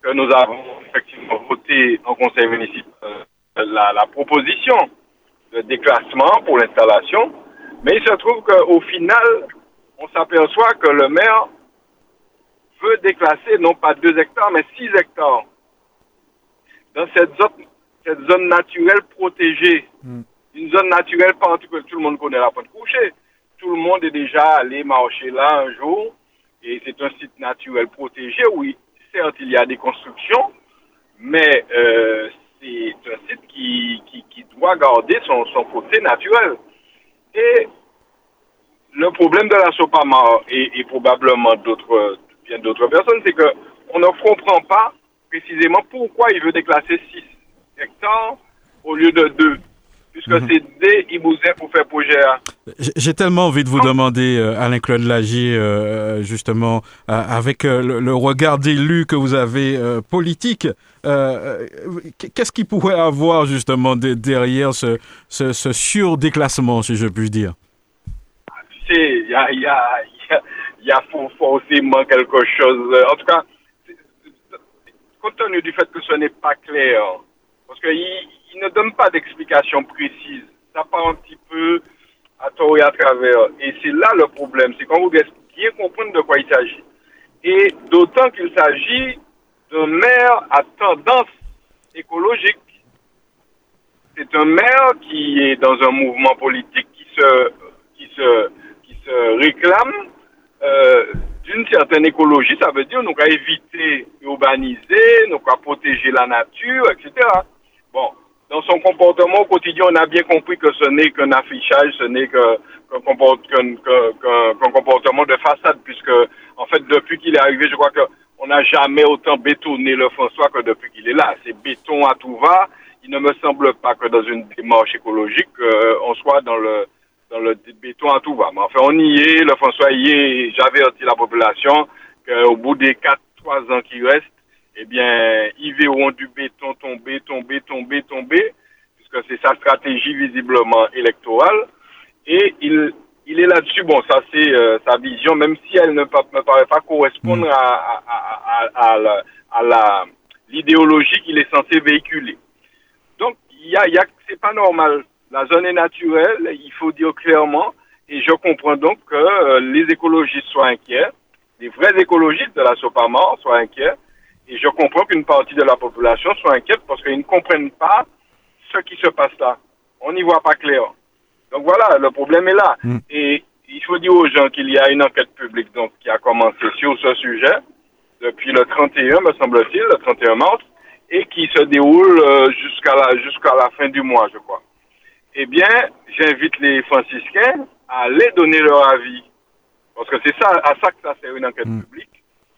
que nous avons effectivement voté en conseil municipal euh, la, la proposition de déclassement pour l'installation, mais il se trouve qu'au final, on s'aperçoit que le maire veut déclasser non pas 2 hectares, mais 6 hectares. Dans cette zone, cette zone naturelle protégée, hmm. une zone naturelle particulière, tout le monde connaît la pointe couchée. Tout le monde est déjà allé marcher là un jour, et c'est un site naturel protégé. Oui, certes, il y a des constructions, mais euh, c'est un site qui, qui, qui, doit garder son, son côté naturel. Et le problème de la Sopama et, et probablement d'autres d'autres personnes, c'est qu'on ne comprend pas précisément pourquoi il veut déclasser 6 hectares au lieu de 2. Puisque mhm. c'est des Ibouzins pour faire projet J'ai tellement envie de vous demander, euh, Alain-Claude Lagier, euh, justement, euh, avec le, regard d'élu que vous avez politique, qu'est-ce qu'il pourrait avoir justement derrière ce, ce, ce, surdéclassement, si je puis dire? Sais, il y a, y, a, y a forcément quelque chose. En tout cas, compte tenu du fait que ce n'est pas clair, parce qu'il il ne donne pas d'explication précise, ça part un petit peu à tort et à travers. Et c'est là le problème, c'est qu'on vous bien comprendre de quoi il s'agit. Et d'autant qu'il s'agit d'un maire à tendance écologique. C'est un maire qui est dans un mouvement politique qui se réclame euh, d'une certaine écologie. Ça veut dire nous qu'à éviter urbaniser, nous qu'à protéger la nature, etc. Bon, dans son comportement quotidien, on a bien compris que ce n'est qu'un affichage, ce n'est qu'un comportement de façade, puisque, en fait, depuis qu'il est arrivé, je crois qu'on n'a jamais autant bétonné le François que depuis qu'il est là. C'est béton à tout va. Il ne me semble pas que dans une démarche écologique, euh, on soit dans le, dans le béton à tout va. Mais enfin, on y est. Le François y est. J'avais dit la population qu'au bout des 4-3 ans qui restent, eh bien, ils verront du béton tomber, tomber, tomber, tomber, puisque c'est sa stratégie visiblement électorale. Et il, il est là-dessus. Bon, ça c'est euh, sa vision, même si elle ne me paraît pas correspondre mm. à, à, à, à, à la l'idéologie qu'il est censé véhiculer. Donc, il y a, y a, c'est pas normal. La zone est naturelle, il faut dire clairement, et je comprends donc que euh, les écologistes soient inquiets, les vrais écologistes de la Sopamor soient inquiets, et je comprends qu'une partie de la population soit inquiète parce qu'ils ne comprennent pas ce qui se passe là. On n'y voit pas clair. Donc voilà, le problème est là. Mm. Et il faut dire aux gens qu'il y a une enquête publique donc, qui a commencé sur ce sujet depuis le 31, me semble-t-il, le 31 mars, et qui se déroule euh, jusqu'à la, jusqu'à la fin du mois, je crois. Eh bien, j'invite les franciscains à aller donner leur avis. Parce que c'est ça, à ça que ça sert une enquête mm. publique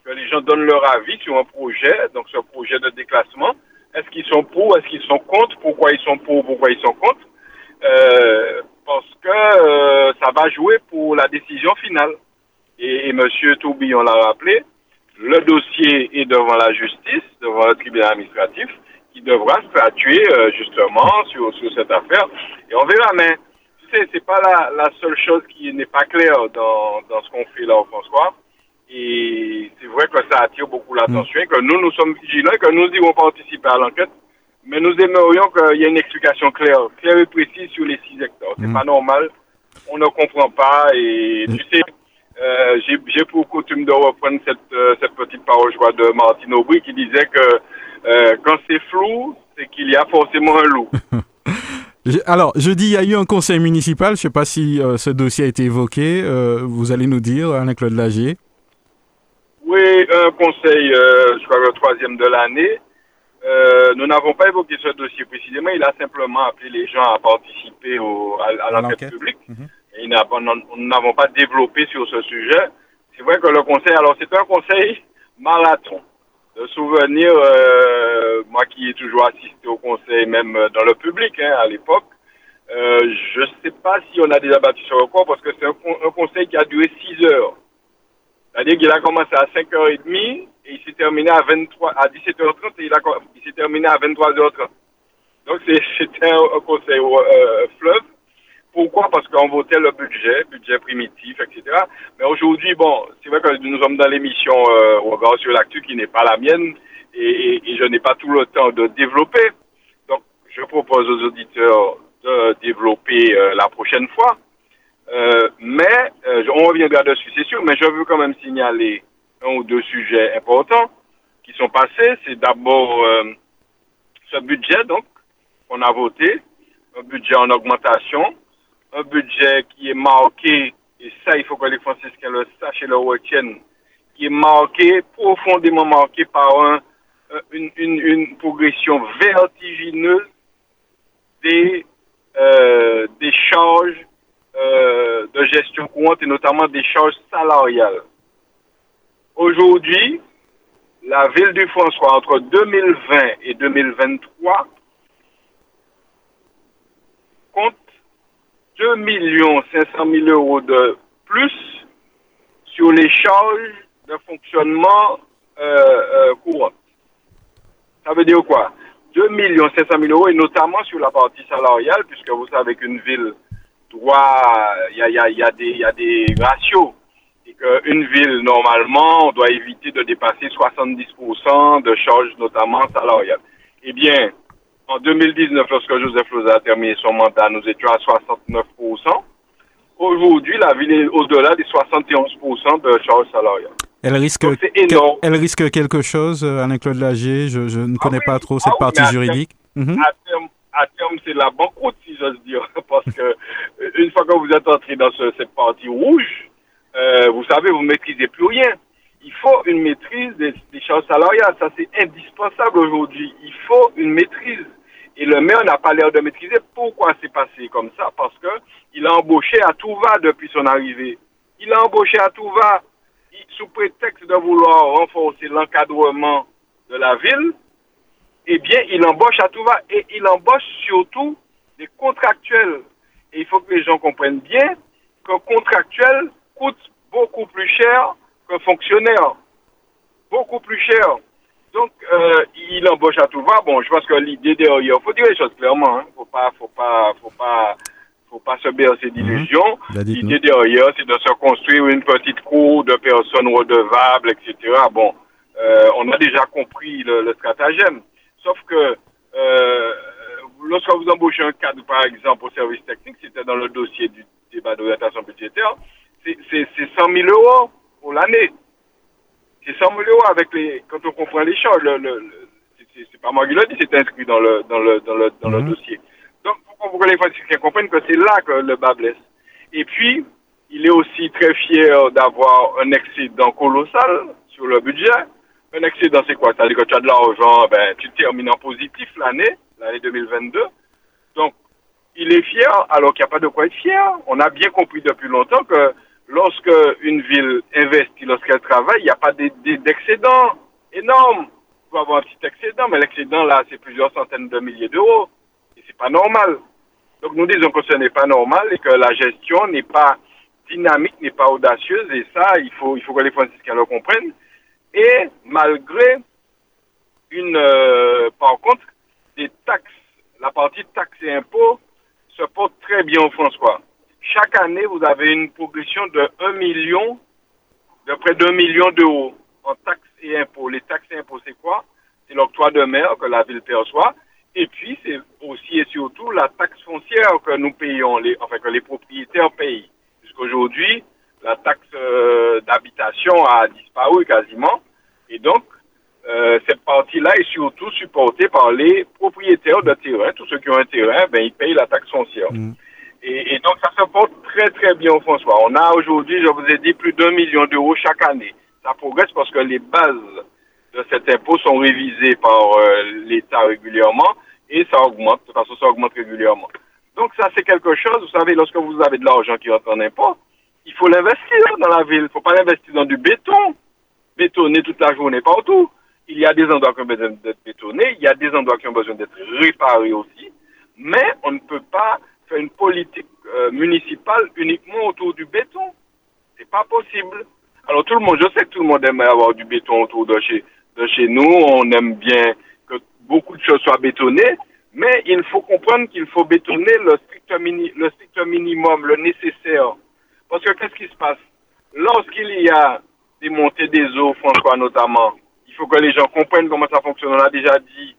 que les gens donnent leur avis sur un projet, donc ce projet de déclassement. Est-ce qu'ils sont pour, est-ce qu'ils sont contre, pourquoi ils sont pour, pourquoi ils sont contre? Euh, Parce que euh, ça va jouer pour la décision finale. Et, et M. Tourbillon l'a rappelé, le dossier est devant la justice, devant le tribunal administratif, qui devra statuer euh, justement sur, sur cette affaire. Et on verra, mais tu sais, c'est pas la, la seule chose qui n'est pas claire dans, dans ce qu'on fait là au François. Et c'est vrai que ça attire beaucoup l'attention, mm. que nous, nous sommes vigilants, que nous devons participer à l'enquête, mais nous aimerions qu'il y ait une explication claire, claire et précise sur les six hectares. C'est mm. pas normal, on ne comprend pas, et mm. tu sais, euh, j'ai pour coutume de reprendre cette, euh, cette petite parole, je crois, de Martine Aubry, qui disait que euh, quand c'est flou, c'est qu'il y a forcément un loup. Alors, jeudi, il y a eu un conseil municipal. Je ne sais pas si ce dossier a été évoqué. vous allez nous dire, Alain-Claude Lagier. Oui, un conseil, euh, je crois le troisième de l'année. Euh, nous n'avons pas évoqué ce dossier précisément. Il a simplement appelé les gens à participer au, à, l'enquête publique. Mhm. Et nous n'avons pas développé sur ce sujet. C'est vrai que le conseil, alors c'est un conseil marathon. De souvenir, euh, moi qui ai toujours assisté au conseil, même dans le public hein, à l'époque, euh, je ne sais pas si on a déjà battu sur le corps parce que c'est un, un conseil qui a duré six heures. C'est-à-dire qu'il a commencé à 5h30 et il s'est terminé à 23, à 17h30 et il, s'est terminé à 23h30. Donc c'était un, conseil euh, fleuve. Pourquoi? Parce qu'on votait le budget, budget primitif, etc. Mais aujourd'hui, bon, c'est vrai que nous sommes dans l'émission euh, Regard sur l'actu qui n'est pas la mienne et, et, je n'ai pas tout le temps de développer. Donc, je propose aux auditeurs de développer euh, la prochaine fois. Euh, mais euh, on reviendra dessus, c'est sûr, mais je veux quand même signaler un ou deux sujets importants qui sont passés. C'est d'abord euh, ce budget donc qu'on a voté, un budget en augmentation, un budget qui est marqué, et ça il faut que les franciscains le sachent et le retiennent, qui est marqué, profondément marqué par un, une, progression vertigineuse des, euh, des charges euh, de gestion courante et notamment des charges salariales. Aujourd'hui, la ville du François, entre 2020 et 2023, compte 2 500 000 euros de plus sur les charges de fonctionnement euh, courant. Ça veut dire quoi? 2 500 000 euros, et notamment sur la partie salariale, puisque vous savez qu'une ville doit, il y a, y a des ratios, et qu'une ville, normalement, on doit éviter de dépasser 70% de charges, notamment salariales. Eh bien, en 2019, lorsque Joseph Loza a terminé son mandat, nous étions à 69%. Aujourd'hui, la ville est au-delà des 71% de charges salariales. Elle risque, elle risque quelque chose, euh, Alain-Claude Lagier? Je, je ne connais ah pas trop cette ah partie juridique. Mhm. À terme, c'est la banqueroute, si j'ose dire. Parce que euh, une fois que vous êtes entré dans cette partie rouge, euh, vous savez, vous ne maîtrisez plus rien. Il faut une maîtrise des, charges salariales. Ça, c'est indispensable aujourd'hui. Il faut une maîtrise. Et le maire n'a pas l'air de maîtriser. Pourquoi c'est passé comme ça? Parce que il a embauché à tout va depuis son arrivée. Il a embauché à tout va sous prétexte de vouloir renforcer l'encadrement de la ville, eh bien, il embauche à tout va et il embauche surtout des contractuels. Et il faut que les gens comprennent bien qu'un contractuel coûte beaucoup plus cher qu'un fonctionnaire. Beaucoup plus cher. Donc, euh, il embauche à tout va. Bon, je pense que l'idée derrière, il faut dire les choses clairement. Hein. Faut pas, faut pas, faut pas faut pas se bercer d'illusions. L'idée derrière, c'est de se construire une petite cour de personnes redevables, etc. Bon, euh, on a déjà compris le, stratagème. Sauf que euh, lorsque vous embauchez un cadre, par exemple, au service technique, c'était dans le dossier du débat d'orientation budgétaire, c'est 100 000 euros pour l'année. C'est 100 000 euros avec les, quand on comprend les charges. Le, le, c'est pas moi qui l'ai dit, c'est inscrit dans le, dans le, dans le, dans le mhm. dossier. Donc, pour que les Franciscains comprennent que c'est là que le bas blesse. Et puis, il est aussi très fier d'avoir un excédent colossal sur le budget. Un excédent, c'est quoi? C'est-à-dire que tu as de l'argent, ben, tu termines en positif l'année, l'année 2022. Donc, il est fier alors qu'il n'y a pas de quoi être fier. On a bien compris depuis longtemps que lorsque une ville investit, lorsqu'elle travaille, il n'y a pas d'excédent énorme. Il faut avoir un petit excédent, mais l'excédent, là, c'est plusieurs centaines de milliers d'euros. Et c'est pas normal. Donc nous disons que ce n'est pas normal et que la gestion n'est pas dynamique, n'est pas audacieuse et ça, il faut, que les franciscains le comprennent. Et malgré une, euh, par contre, des taxes, la partie taxes et impôts se porte très bien au François. Chaque année, vous avez une progression de 1 million, de près d'un million d'euros en taxes et impôts. Les taxes et impôts, c'est quoi? C'est l'octroi de mer que la ville perçoit et puis, c'est aussi et surtout la taxe foncière que nous payons, enfin que les propriétaires payent. Puisqu'aujourd'hui, la taxe euh, d'habitation a disparu quasiment. Et donc, euh, cette partie-là est surtout supportée par les propriétaires de terrain. Tous ceux qui ont un terrain, ben, ils payent la taxe foncière. Mm. Et, donc, ça se porte très, très bien François. On a aujourd'hui, je vous ai dit, plus d'un million d'euros chaque année. Ça progresse parce que les bases de cet impôt sont révisés par euh, l'État régulièrement et ça augmente. De toute façon, ça augmente régulièrement. Donc ça, c'est quelque chose, vous savez, lorsque vous avez de l'argent qui rentre en impôt, il faut l'investir dans la ville. Il ne faut pas l'investir dans du béton. Bétonner toute la journée partout. Il y a des endroits qui ont besoin d'être bétonnés, il y a des endroits qui ont besoin d'être réparés aussi. Mais on ne peut pas une politique euh, municipale uniquement autour du béton. C'est pas possible. Alors tout le monde, je sais que tout le monde aime avoir du béton autour de chez, de chez nous, on aime bien que beaucoup de choses soient bétonnées, mais il faut comprendre qu'il faut bétonner le strict, le strict minimum, le nécessaire. Parce que qu'est-ce qui se passe? Lorsqu'il y a des montées des eaux, François notamment, il faut que les gens comprennent comment ça fonctionne. On l'a déjà dit.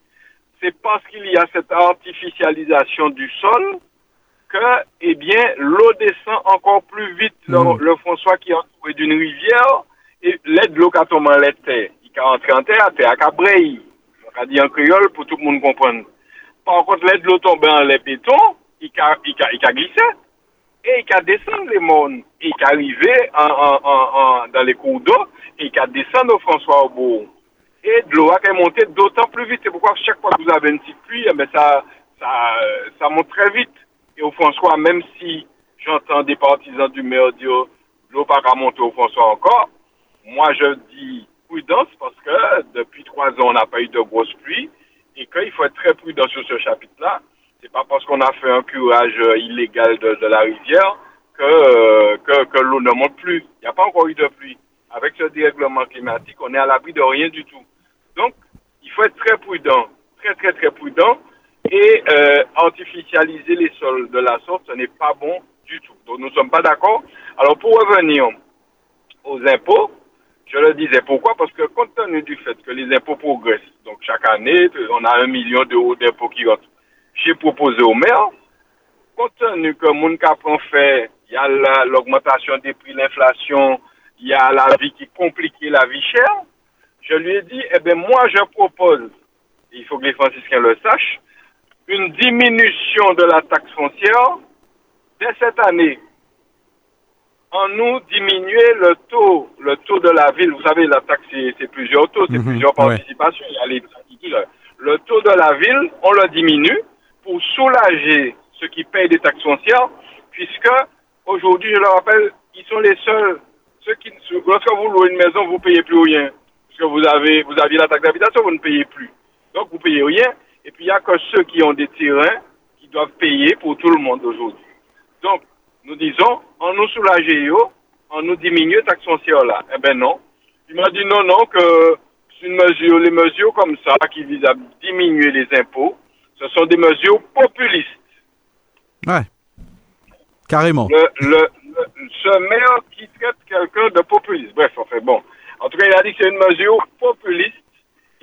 C'est parce qu'il y a cette artificialisation du sol que, eh bien, l'eau descend encore plus vite. Le, mmh. le, François qui est entouré d'une rivière, et l'aide l'eau quand on l'était a rentré en terre, terre a cabré. On a dit en créole pour tout le monde comprendre. Par contre, l'aide de l'eau tombée en les bétons, il a, il a, il a glissé. Et il a descendu les mondes. Il a arrivé en, en, en, dans les cours d'eau, et il a descendu au François Aubourg. Et de l'eau a monté d'autant plus vite. C'est pourquoi chaque fois que vous avez une petite pluie, mais eh ça, ça, ça monte très vite. Et au François, même si j'entends des partisans du maire dire l'eau pas qu'à monter au François encore, moi je dis prudence parce que depuis trois ans, on n'a pas eu de grosses pluies et qu'il faut être très prudent sur ce chapitre-là. C'est pas parce qu'on a fait un curage illégal de, la rivière que, que l'eau ne monte plus. Il n'y a pas encore eu de pluie. Avec ce dérèglement climatique, on est à l'abri de rien du tout. Donc, il faut être très prudent, très très très prudent. Et euh, artificialiser les sols de la sorte, ce n'est pas bon du tout. Donc, nous ne sommes pas d'accord. Alors, pour revenir aux impôts, je le disais pourquoi? Parce que compte tenu du fait que les impôts progressent, donc chaque année, on a un million d'euros d'impôts qui rentrent. J'ai proposé au maire, compte tenu que mon prend fait, il y a la- l'augmentation des prix, l'inflation, il y a la vie qui complique la vie chère, je lui ai dit, eh bien moi je propose, il faut que les franciscains le sachent, une diminution de la taxe foncière dès cette année en nous diminuer le taux, le taux de la ville. Vous savez, la taxe, c'est plusieurs taux, c'est Mhm, plusieurs ouais. participations. Il y a les le, le taux de la ville, on le diminue pour soulager ceux qui payent des taxes foncières, puisque aujourd'hui, je le rappelle, ils sont les seuls, ceux qui, lorsque vous louez une maison, vous payez plus rien. Parce que vous avez, vous aviez la taxe d'habitation, vous ne payez plus. Donc, vous payez rien. Et puis, il n'y a que ceux qui ont des terrains qui doivent payer pour tout le monde aujourd'hui. Donc, nous disons, on nous soulager, yo, on nous diminue taxe foncière là. Eh ben non. Il m'a dit non, non, que c'est une mesure, les mesures comme ça qui visent à diminuer les impôts, ce sont des mesures populistes. Ouais. Carrément. Le, le, le- ce maire qui traite quelqu'un de populiste. Bref, enfin bon. En tout cas, il a dit que c'est une mesure populiste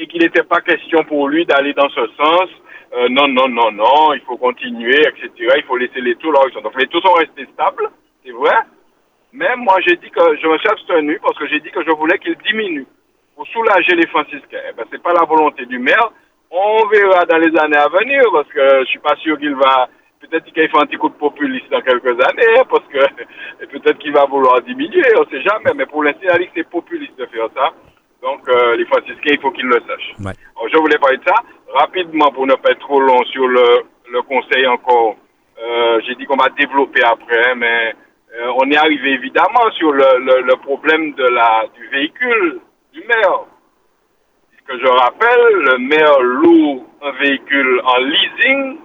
et qu'il n'était pas question pour lui d'aller dans ce sens. Euh, non, non, non, non, il faut continuer, etc. Il faut laisser les taux là où sont. Donc les taux sont restés stables, c'est vrai. Mais moi, j'ai dit que je me suis abstenu parce que j'ai dit que je voulais qu'ils diminuent pour soulager les franciscains. Eh ben, pas la volonté du maire. On verra dans les années à venir parce que je suis pas sûr qu'il va, peut-être qu'il fait un petit coup de populiste dans quelques années parce que peut-être qu'il va vouloir diminuer, on sait jamais. Mais pour l'instant, c'est populiste de faire ça. Donc, euh, les franciscains, il faut qu'ils le sachent. Ouais. Alors, je voulais parler de ça rapidement pour ne pas être trop long sur le, le conseil encore. Euh, j'ai dit qu'on va développer après, hein, mais euh, on est arrivé évidemment sur le, le, le problème de la, du véhicule du maire. Que je rappelle, le maire loue un véhicule en leasing,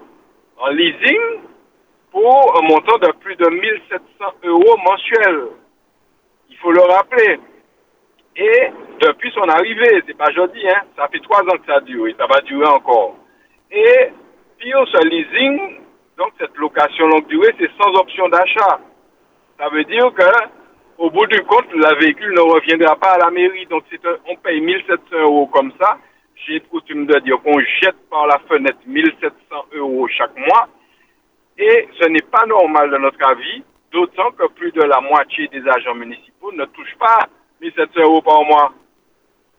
en leasing pour un montant de plus de 1700 euros mensuels. Il faut le rappeler. Et depuis son arrivée, c'est pas jeudi, hein, ça fait trois ans que ça dure et ça va durer encore. Et pire, ce leasing, donc cette location longue durée, c'est sans option d'achat. Ça veut dire que, au bout du compte, le véhicule ne reviendra pas à la mairie. Donc, on paye 1700 euros comme ça. J'ai coutume de dire qu'on jette par la fenêtre 1700 euros chaque mois. Et ce n'est pas normal de notre avis, d'autant que plus de la moitié des agents municipaux ne touchent pas 1700 euros par mois.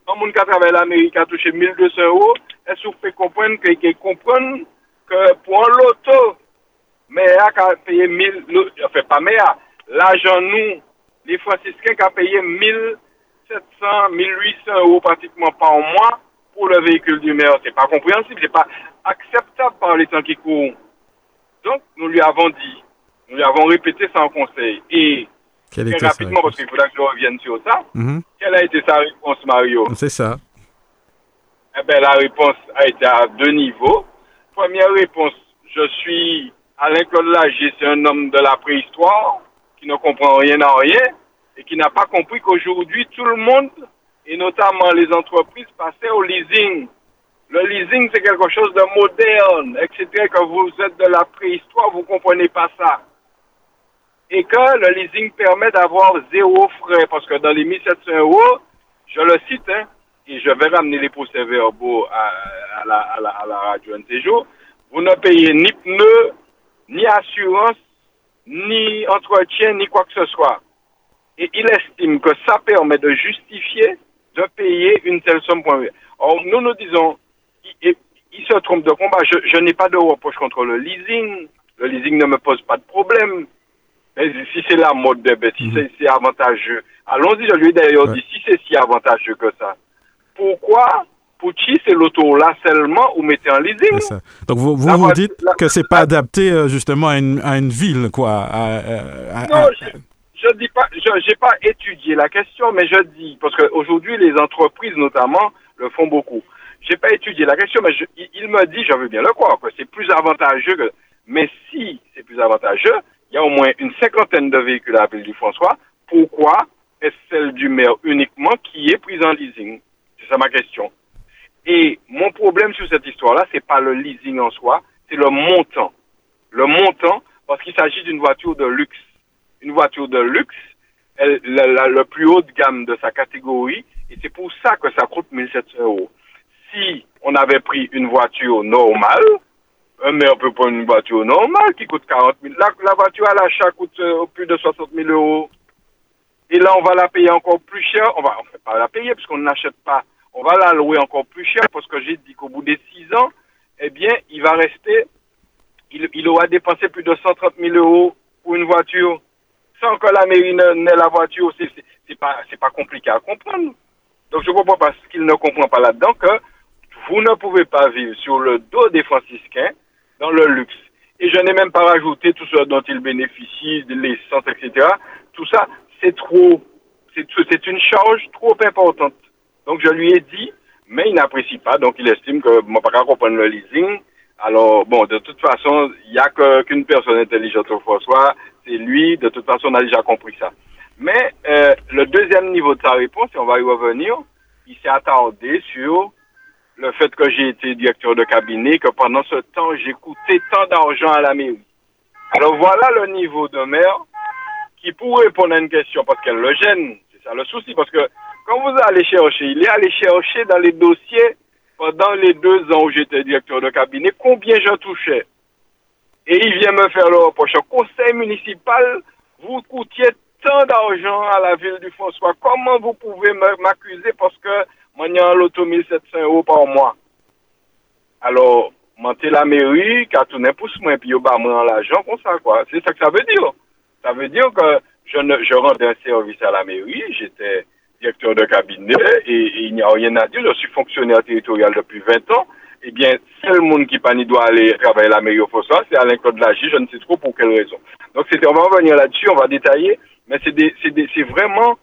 Un monde qui a travaillé à la mairie qui a touché 1200 euros, est-ce que vous pouvez comprendre que, comprennent que pour un loto, a payé 1000, le- enfin pas mais l'argent nous, les franciscains qui a payé 1700, 1800 euros pratiquement par mois pour le véhicule du maire. C'est pas compréhensible, c'est pas acceptable par les temps qui courent. Donc, nous lui avons dit, nous lui avons répété ça en conseil. Et Quelle très rapidement, parce qu'il faudra que je revienne sur ça, Mhm. quelle a été sa réponse, Mario C'est ça. eh bien, la réponse a été à deux niveaux. Première réponse, je suis Alain Claude Lagier, c'est un homme de la préhistoire qui ne comprend rien à rien et qui n'a pas compris qu'aujourd'hui, tout le monde, et notamment les entreprises, passaient au leasing. Le leasing, c'est quelque chose de moderne, etc. Que vous êtes de la préhistoire, vous comprenez pas ça. Et que le leasing permet d'avoir zéro frais, parce que dans les 1700 euros, je le cite, hein, et je vais ramener les procès-verbaux à, la, à, la, à la radio un de ces jours, vous ne payez ni pneus, ni assurance, ni entretien, ni quoi que ce soit. Et il estime que ça permet de justifier de payer une telle somme. Or, nous nous disons, il, il se trompe de combat. Je, je n'ai pas de reproche contre le leasing. Le leasing ne me pose pas de problème. Mais si c'est la mode, ben, si c'est- c'est avantageux, allons-y, je lui ai d'ailleurs Ouais. dit, si c'est si avantageux que ça, pourquoi Pucci, c'est l'auto là seulement ou mettez en leasing ça. Donc vous vous, La vous voiture- dites la- que c'est pas adapté euh, justement à une, à une ville, quoi. à- à- à- Non, je, je dis pas, je j'ai pas étudié la question, mais je dis parce qu'aujourd'hui les entreprises notamment le font beaucoup. j'ai pas étudié la question, mais il, me dit, je veux bien le croire, que c'est plus avantageux que, mais si c'est plus avantageux, il y a au moins une cinquantaine de véhicules à la ville du François. Pourquoi est-ce celle du maire uniquement qui est prise en leasing? C'est ça ma question. Et mon problème sur cette histoire-là, c'est pas le leasing en soi, c'est le montant. Le montant, parce qu'il s'agit d'une voiture de luxe. Une voiture de luxe, elle, la, le plus haut de gamme de sa catégorie, et c'est pour ça que ça coûte 1700 euros. Si on avait pris une voiture normale, un maire peut prendre une voiture normale qui coûte 40 000. La, voiture à l'achat coûte euh, plus de 60 000 euros. Et là, on va la payer encore plus cher. On va, on pas la payer puisqu'on n'achète pas. On va la louer encore plus cher parce que j'ai dit qu'au bout des 6 ans, eh bien, il va rester, il, il aura dépensé plus de 130 000 euros pour une voiture sans que la mairie n'ait la voiture. C'est pas, c'est pas compliqué à comprendre. Donc, je comprends pas ce qu'il ne comprend pas là-dedans que vous ne pouvez pas vivre sur le dos des franciscains dans le luxe. Et je n'ai même pas rajouté tout ce dont ils bénéficient, l'essence, etc. Tout ça, c'est trop, c'est une charge trop importante. Donc je lui ai dit, mais il n'apprécie pas, donc il estime que moi pas comprendre le leasing. Alors bon, de toute façon, il n'y a qu'une personne intelligente au François, c'est lui. De toute façon, on a déjà compris ça. Mais euh, le deuxième niveau de sa réponse, et on va y revenir, il s'est attardé sur le fait que j'ai été directeur de cabinet, que pendant ce temps, j'ai coûté tant d'argent à la mairie. Alors voilà le niveau de maire qui pourrait répondre à une question parce qu'elle le gêne. C'est ça le souci. Parce que quand vous allez chercher, il est allé chercher dans les dossiers pendant les deux ans où j'étais directeur de cabinet combien je touchais. Et il vient me faire le reproche. Au conseil municipal, vous coûtiez tant d'argent à la ville du François. Comment vous pouvez m'accuser parce que moi, j'ai l'auto 1700 euros par mois. Alors, monter la mairie, quand on est pousse moi, puis bah, moi l'argent comme ça, quoi. C'est ça que ça veut dire. Ça veut dire que je, je rendais un service à la mairie, j'étais directeur de cabinet, et, il n'y a rien à dire, je suis fonctionnaire territorial depuis 20 ans. Eh bien, seul monde qui pas doit aller travailler à la mairie au François, c'est Alain Claude Lagy, je ne sais trop pour quelle raison. Donc, c'était, on va revenir là-dessus, on va détailler, mais c'est vraiment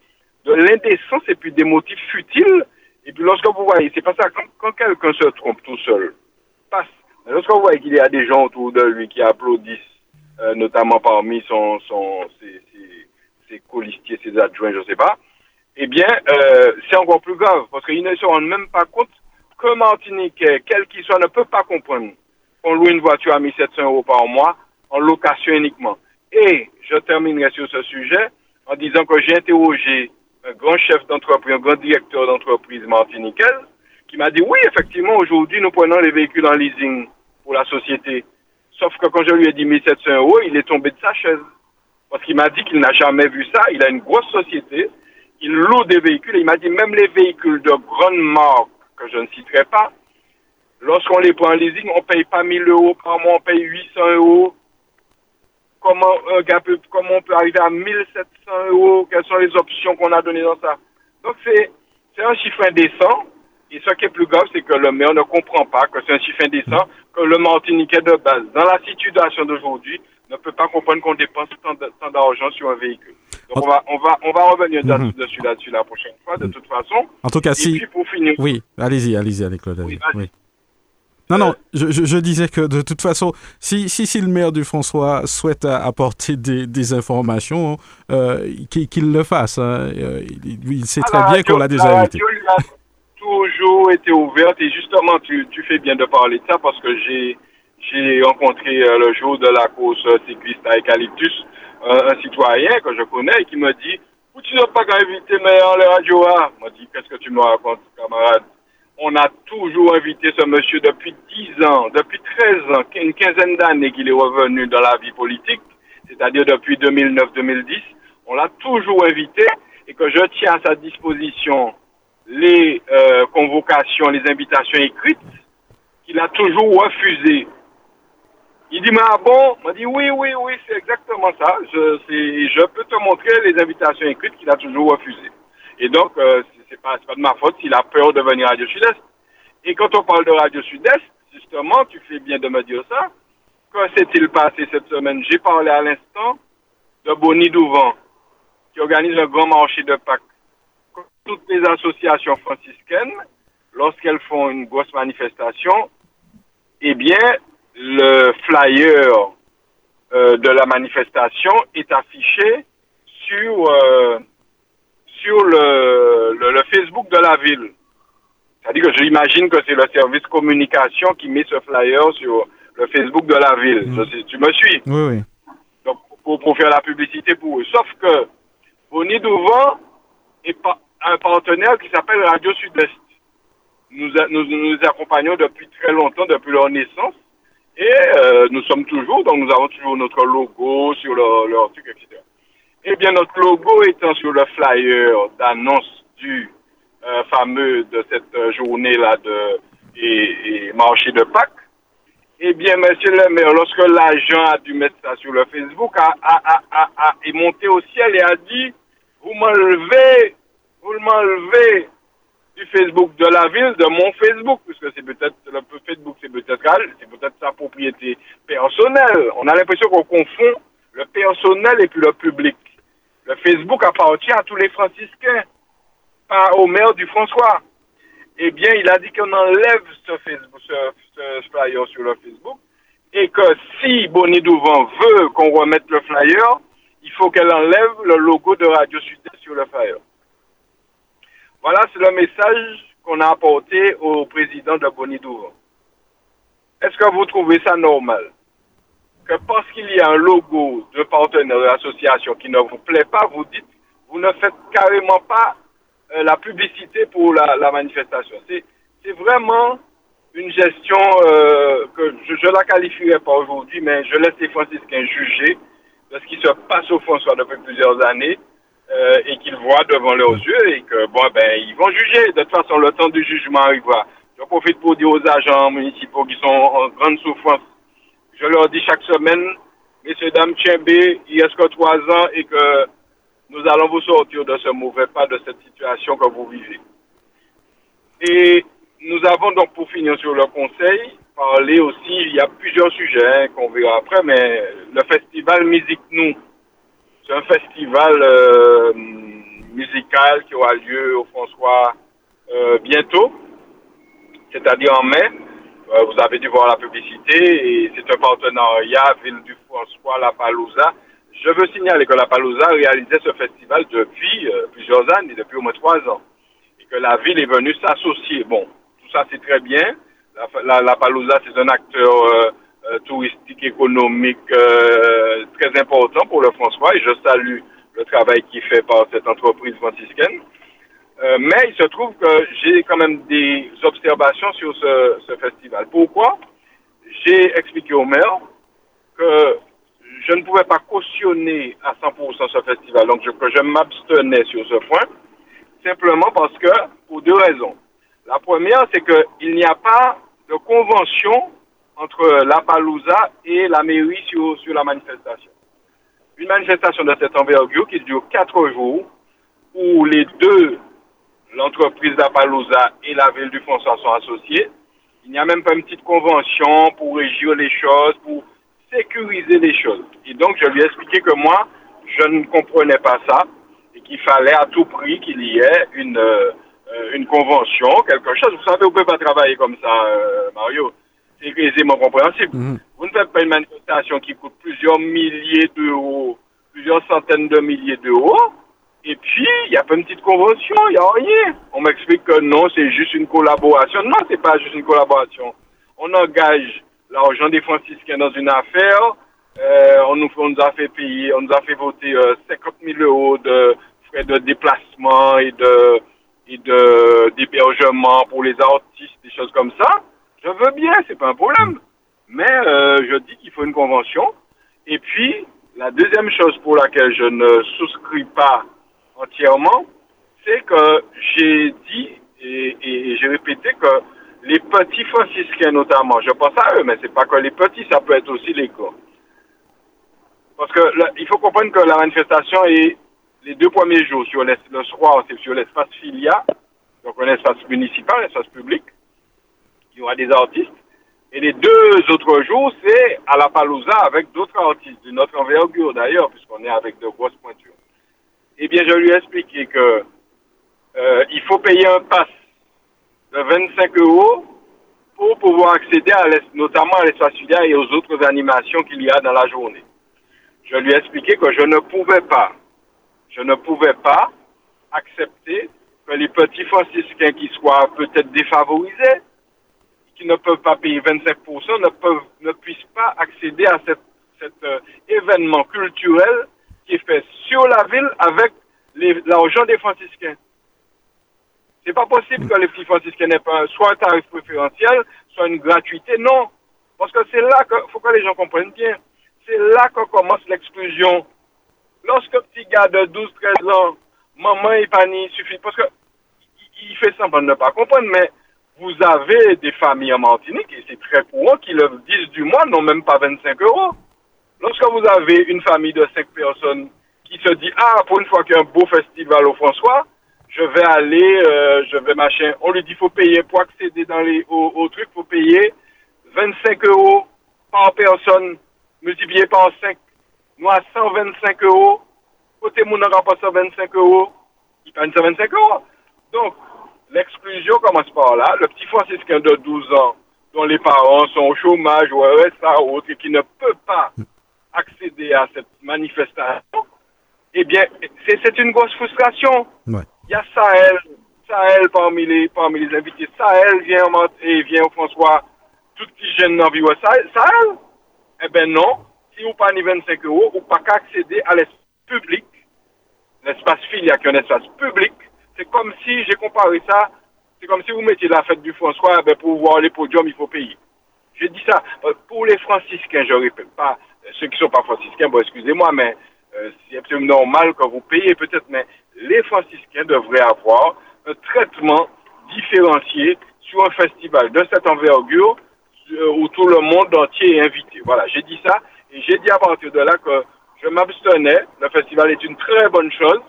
de l'indécence et puis des motifs futiles et puis lorsque vous voyez, c'est pas ça, quand, quelqu'un se trompe tout seul, passe. lorsque vous voyez qu'il y a des gens autour de lui qui applaudissent, euh, notamment parmi son, son, ses, ses, ses colistiers, ses adjoints, je sais pas, eh bien, euh, c'est encore plus grave, parce qu'ils ne se rendent même pas compte que Martinique, quel qu'il soit, ne peut pas comprendre qu'on loue une voiture à 1700 euros par mois en location uniquement. Et je terminerai sur ce sujet en disant que j'ai interrogé un grand chef d'entreprise, un grand directeur d'entreprise martiniquaise, qui m'a dit oui, effectivement, aujourd'hui, nous prenons les véhicules en leasing pour la société. Sauf que quand je lui ai dit 1700 euros, il est tombé de sa chaise. Parce qu'il m'a dit qu'il n'a jamais vu ça. Il a une grosse société. Il loue des véhicules. Et il m'a dit même les véhicules de grande marque, que je ne citerai pas, lorsqu'on les prend en leasing, on ne paye pas 1000 euros par mois, on paye 800 euros comment peut, comment on peut arriver à 1700 euros, quelles sont les options qu'on a données dans ça. Donc c'est, c'est un chiffre indécent. Et ce qui est plus grave, c'est que le maire ne comprend pas que c'est un chiffre indécent, que le Martiniquais de base, dans la situation d'aujourd'hui, ne peut pas comprendre qu'on dépense tant d'argent sur un véhicule. Donc on va, on va, on va revenir mhm. dessus là-dessus la prochaine fois, de toute façon. En tout cas, Et si. Puis pour finir. Oui, allez-y, allez-y avec Claude. Oui, non, non, je, je, disais que de toute façon, si, si, si le maire du François souhaite apporter des, des informations, euh, qu'il le fasse. Hein. Euh, il, sait très bien qu'on l'a déjà invité. a toujours été ouverte et justement, tu, tu fais bien de parler de ça parce que j'ai j'ai rencontré euh, le jour de la course cycliste à Eucalyptus un citoyen que je connais et qui me dit « tu n'as pas invité maire à la radio hein? m'a dit « Qu'est-ce que tu me racontes, camarade ?» On a toujours invité ce monsieur depuis 10 ans, depuis 13 ans, une quinzaine d'années qu'il est revenu dans la vie politique, c'est-à-dire depuis 2009-2010. On l'a toujours invité et que je tiens à sa disposition les euh, convocations, les invitations écrites qu'il a toujours refusées. Il dit, mais ah bon? M'a dit, oui, oui, oui, c'est exactement ça. Je, je peux te montrer les invitations écrites qu'il a toujours refusées. Et donc, euh, c'est pas, pas de ma faute s'il a peur de venir à Radio Sud-Est. Et quand on parle de Radio Sud-Est, justement, tu fais bien de me dire ça. Que s'est-il passé cette semaine? J'ai parlé à l'instant de Bonnie Douvent, qui organise un grand marché de Pâques. Toutes les associations franciscaines, lorsqu'elles font une grosse manifestation, eh bien, le flyer euh, de la manifestation est affiché sur, euh, sur le, le, le Facebook de la ville. C'est-à-dire que j'imagine que c'est le service communication qui met ce flyer sur le Facebook de la ville. Mm. Je tu me suis Oui, oui. donc, pour, pour faire la publicité pour eux. Sauf que Bonnie Douvent est pa- un partenaire qui s'appelle Radio Sud-Est. Nous nous accompagnons depuis très longtemps, depuis leur naissance. Et euh, nous sommes toujours, donc nous avons toujours notre logo sur leur, leur truc, etc. Eh bien, notre logo étant sur le flyer d'annonce du euh, fameux de cette journée-là de et, marché de Pâques, eh bien, monsieur le maire, lorsque l'agent a dû mettre ça sur le Facebook, a, a, a, a, a- est monté au ciel et a dit, vous m'enlevez, vous m'enlevez du Facebook de la ville, de mon Facebook, puisque c'est peut-être, le Facebook, c'est peut-être, c'est peut-être sa propriété personnelle. On a l'impression qu'on confond le personnel et puis le public. Le Facebook appartient à tous les franciscains, pas au maire du François eh bien, il a dit qu'on enlève ce, Facebook, ce, flyer sur le Facebook et que si Bonnie Douvent veut qu'on remette le flyer, il faut qu'elle enlève le logo de Radio Sud-Est sur le flyer. Voilà, c'est le message qu'on a apporté au président de Bonnie Douvent. Est-ce que vous trouvez ça normal? Que parce qu'il y a un logo de partenaire de l'association qui ne vous plaît pas, vous dites, vous ne faites carrément pas euh, la publicité pour la, la manifestation. C'est, vraiment une gestion euh, que je ne la qualifierai pas aujourd'hui, mais je laisse les franciscains juger de ce qui se passe au François depuis plusieurs années euh, et qu'ils voient devant leurs yeux et que, bon, ben, ils vont juger. De toute façon, le temps du jugement arrivera. Je profite pour dire aux agents municipaux qui sont en grande souffrance, je leur dis chaque semaine, messieurs, dames, Tchembé, il reste que trois ans et que nous allons vous sortir de ce mauvais pas, de cette situation que vous vivez. Et nous avons donc, pour finir sur le conseil, parlé aussi, il y a plusieurs sujets hein, qu'on verra après, mais le festival Musique Nous, c'est un festival euh, musical qui aura lieu au François euh, bientôt, c'est-à-dire en mai. Euh, vous avez dû voir la publicité et c'est un partenariat Ville du François, La Palouza. Je veux signaler que La Palouza réalisait ce festival depuis euh, plusieurs années, depuis au moins trois ans, et que la ville est venue s'associer. Bon, tout ça c'est très bien. La, la, la Palouza c'est un acteur euh, euh, touristique, économique euh, très important pour le François et je salue le travail qui fait par cette entreprise franciscaine. Euh, mais il se trouve que j'ai quand même des observations sur ce, ce festival. Pourquoi? J'ai expliqué au maire que je ne pouvais pas cautionner à 100% ce festival, donc je, que je m'abstenais sur ce point, simplement parce que, pour deux raisons. La première, c'est qu'il n'y a pas de convention entre la Palouza et la mairie sur, sur la manifestation. Une manifestation de cette envergure qui dure quatre jours, où les deux l'entreprise d'Apalouza et la ville du François sont associés. Il n'y a même pas une petite convention pour régir les choses, pour sécuriser les choses. Et donc, je lui ai expliqué que moi, je ne comprenais pas ça et qu'il fallait à tout prix qu'il y ait une, euh, une convention, quelque chose. Vous savez, vous ne pouvez pas travailler comme ça, euh, Mario. C'est aisément compréhensible. Mhm. Vous ne faites pas une manifestation qui coûte plusieurs milliers d'euros, plusieurs centaines de milliers d'euros. Et puis, il n'y a pas une petite convention, il n'y a rien. On m'explique que non, c'est juste une collaboration. Non, c'est pas juste une collaboration. On engage l'argent des franciscains dans une affaire. Euh, on, nous, on nous a fait payer, on nous a fait voter euh, 50 000 euros de frais de déplacement et de et de d'hébergement pour les artistes, des choses comme ça. Je veux bien, c'est pas un problème. Mais euh, je dis qu'il faut une convention. Et puis, la deuxième chose pour laquelle je ne souscris pas entièrement, c'est que j'ai dit et, j'ai répété que les petits franciscains notamment, je pense à eux, mais c'est pas que les petits, ça peut être aussi les grands. Parce que il faut comprendre que la manifestation est les deux premiers jours sur le soir, c'est sur l'espace Filia, donc un espace municipal, un espace public. Il y aura des artistes. Et les deux autres jours, c'est à la Palouza avec d'autres artistes, d'une autre envergure d'ailleurs, puisqu'on est avec de grosses pointures. Eh bien, je lui ai expliqué que euh, il faut payer un pass de 25 euros pour pouvoir accéder à notamment à l'espace filial et aux autres animations qu'il y a dans la journée. Je lui ai expliqué que je ne pouvais pas, je ne pouvais pas accepter que les petits franciscains qui soient peut-être défavorisés, qui ne peuvent pas payer 25%, ne, peuvent, ne puissent pas accéder à cet, euh, événement culturel qui est fait sur la ville avec l'argent des franciscains. C'est pas possible que les petits franciscains n'aient pas soit un tarif préférentiel, soit une gratuité. Non. Parce que c'est là que, faut que les gens comprennent bien. C'est là que commence l'exclusion. Lorsque petit gars de 12, 13 ans, maman et panier suffit, parce que il fait semblant de ne pas comprendre, mais vous avez des familles en Martinique, et c'est très courant, qui le 10 du mois n'ont même pas 25 euros. Lorsque vous avez une famille de 5 personnes qui se dit, ah, pour une fois qu'il y a un beau festival au François, je vais aller, euh, je vais machin. On lui dit, faut payer pour accéder dans les, au, au truc, faut payer 25 euros par personne, multiplié par 5. Nous, à 125 euros, côté mon pas 125 euros, il paye 125 euros. Donc, l'exclusion commence par là. Le petit franciscain de 12 ans, dont les parents sont au chômage ou RSA ou autre, et qui ne peut pas accéder à cette manifestation, eh bien, c'est une grosse frustration. Il y a Sahel, Sahel parmi les, parmi les invités. Sahel vient, et vient au François, tout petit jeune dans vie Sahel. Sahel? Eh bien non, si vous prenez 25 euros, vous pas qu'à accéder à l'espace public, l'espace filial qui est un espace public. C'est comme si, j'ai comparé ça, c'est comme si vous mettiez la fête du François, eh ben, pour voir les podiums, il faut payer. J'ai dit ça, euh, pour les franciscains, je répète pas, ceux qui sont pas franciscains, bon, excusez-moi, mais euh, c'est absolument normal que vous payez peut-être, mais les franciscains devraient avoir un traitement différencié sur un festival de cette envergure euh, où tout le monde entier est invité. Voilà, j'ai dit ça et j'ai dit à partir de là que je m'abstenais. Le festival est une très bonne chose,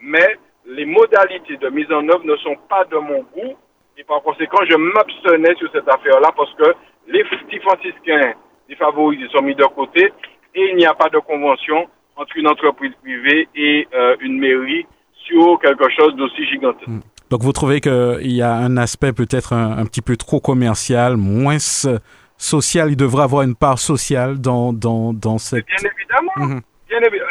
mais les modalités de mise en œuvre ne sont pas de mon goût et par conséquent, je m'abstenais sur cette affaire-là parce que les petits franciscains défavorisés sont mis de côté et il n'y a pas de convention entre une entreprise privée et euh, une mairie sur quelque chose d'aussi gigantesque. Hmm. Donc vous trouvez qu'il y a un aspect peut-être un, petit peu trop commercial, moins social, il devrait avoir une part sociale dans, dans, dans cette... Bien évidemment, mhm. bien évidemment.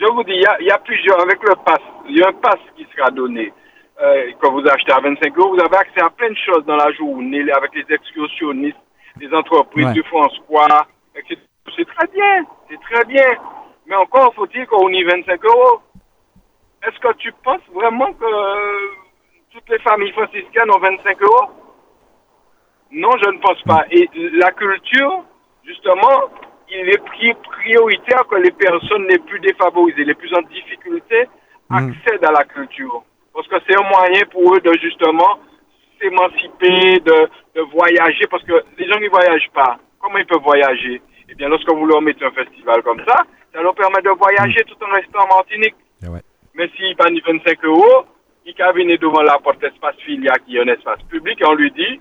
Je vous dis, il y, a, il y, a, plusieurs, avec le pass, il y a un pass qui sera donné. Euh, quand vous achetez à 25 euros, vous avez accès à plein de choses dans la journée, avec les excursionnistes, les entreprises du François, etc. C'est très bien, c'est très bien. Mais encore faut-il qu'on ait 25 euros. Est-ce que tu penses vraiment que euh, toutes les familles franciscaines ont 25 euros? Non, je ne pense pas. Et la culture, justement, il est prioritaire que les personnes les plus défavorisées, les plus en difficulté, mm. accèdent à la culture. Parce que c'est un moyen pour eux de justement s'émanciper, de, de voyager, parce que les gens ne voyagent pas. Comment ils peuvent voyager? Eh bien, lorsque vous leur mettez un festival comme ça, ça leur permet de voyager tout en restant en Martinique. Eh Mais s'il paye 25 euros, il va venir devant la porte espace filia qui est un espace public et on lui dit,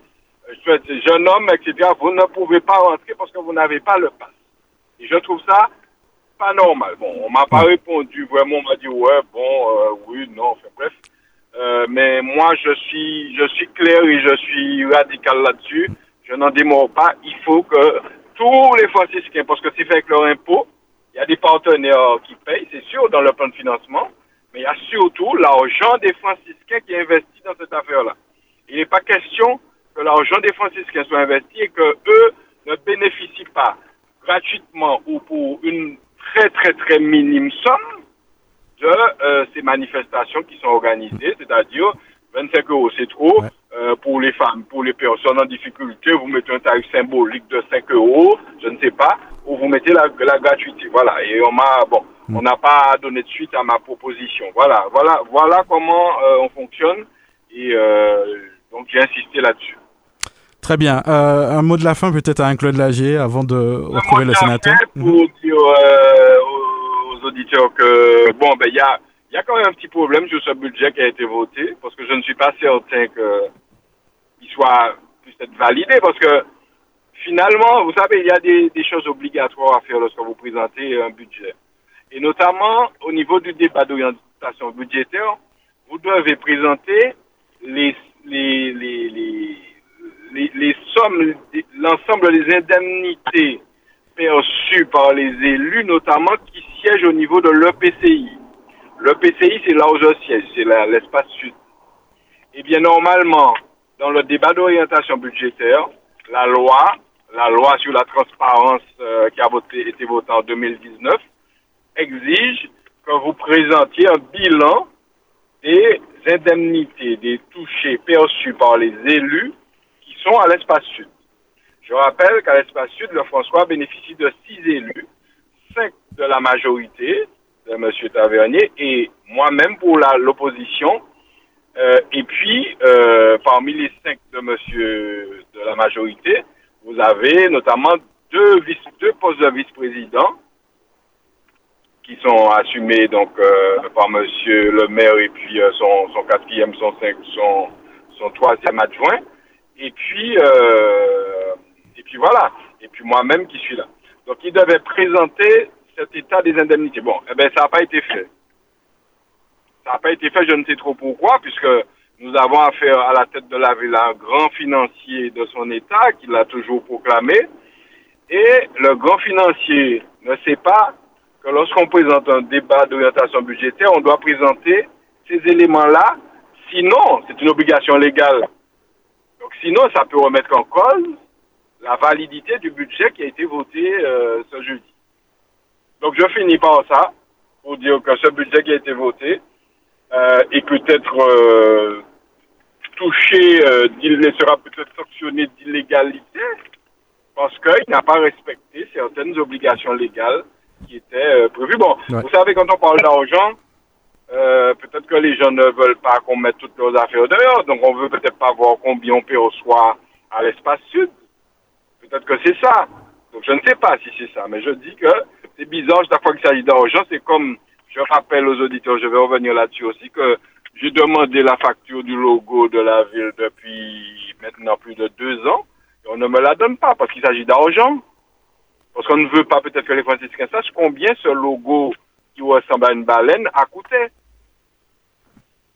euh, jeune homme, etc., vous ne pouvez pas rentrer parce que vous n'avez pas le pass. Et je trouve ça pas normal. Bon, on m'a pas répondu vraiment, on m'a dit ouais, bon, euh, oui, non, enfin bref. Euh, mais moi, je suis, je suis clair et je suis radical là-dessus. Je n'en démords pas. Il faut que tous les franciscains, parce que c'est fait avec leur impôt, il y a des partenaires qui payent, c'est sûr, dans le plan de financement, mais il y a surtout l'argent des franciscains qui est investi dans cette affaire-là. Il n'est pas question que l'argent des franciscains soit investi et que eux ne bénéficient pas gratuitement ou pour une très très très minime somme de euh, ces manifestations qui sont organisées, c'est-à-dire 25 euros c'est trop, euh, pour les femmes, pour les personnes en difficulté, vous mettez un tarif symbolique de 5 euros, je ne sais pas, ou vous mettez la, la gratuité. Voilà. Et on m'a, bon, mm. on n'a pas donné de suite à ma proposition. Voilà, voilà, voilà comment euh, on fonctionne. Et donc j'ai insisté là-dessus. Très bien. Un mot de la fin peut-être à un Claude Lagier avant de retrouver le sénateur. Pour mm-hmm. dire auditeurs que bon, ben il y a, y a quand même un petit problème sur ce budget qui a été voté parce que je ne suis pas certain qu'il soit puisse être validé parce que finalement, vous savez, il y a des, choses obligatoires à faire lorsque vous présentez un budget. Et notamment, au niveau du débat d'orientation budgétaire, vous devez présenter les, les, les, les sommes, l'ensemble des indemnités perçues par les élus, notamment qui siègent au niveau de l'EPCI. L'EPCI, c'est là où je siège, c'est l'espace sud. Eh bien, normalement, dans le débat d'orientation budgétaire, la loi, la loi sur la transparence euh, qui a voté, été votée en 2019, exige que vous présentiez un bilan des indemnités, des touchés perçus par les élus qui sont à l'espace sud. Je rappelle qu'à l'espace sud, le François bénéficie de six élus, cinq de la majorité, de M. Tavernier, et moi-même pour l'opposition. Euh, et puis, euh, parmi les cinq de Monsieur de la majorité, vous avez notamment deux, postes de vice-président qui sont assumés donc euh, par Monsieur le maire et puis son, quatrième, son, cinq, son, troisième adjoint. Et puis, et puis voilà. Et puis moi-même qui suis là. Donc il devait présenter cet état des indemnités. Bon, eh ben ça n'a pas été fait. Ça n'a pas été fait, je ne sais trop pourquoi, puisque nous avons affaire à la tête de la ville un grand financier de son état qui l'a toujours proclamé. Et le grand financier ne sait pas que lorsqu'on présente un débat d'orientation budgétaire, on doit présenter ces éléments-là. Sinon, c'est une obligation légale. Donc sinon, ça peut remettre en cause la validité du budget qui a été voté euh, ce jeudi. Donc je finis par ça, pour dire que ce budget qui a été voté euh, est peut-être euh, touché, euh, il sera peut-être sanctionné d'illégalité parce qu'il n'a pas respecté certaines obligations légales qui étaient euh, prévues. Bon, Ouais. vous savez, quand on parle d'argent, euh, peut-être que les gens ne veulent pas qu'on mette toutes leurs affaires dehors, donc on veut peut-être pas voir combien on perçoit à l'espace sud. Peut-être que c'est ça. Donc je ne sais pas si c'est ça, mais je dis que c'est bizarre chaque fois qu'il s'agit d'argent. C'est comme, je rappelle aux auditeurs, je vais revenir là-dessus aussi, que j'ai demandé la facture du logo de la ville depuis maintenant plus de deux ans, et on ne me la donne pas parce qu'il s'agit d'argent. Parce qu'on ne veut pas peut-être que les franciscains sachent combien ce logo qui ressemble à une baleine a coûté.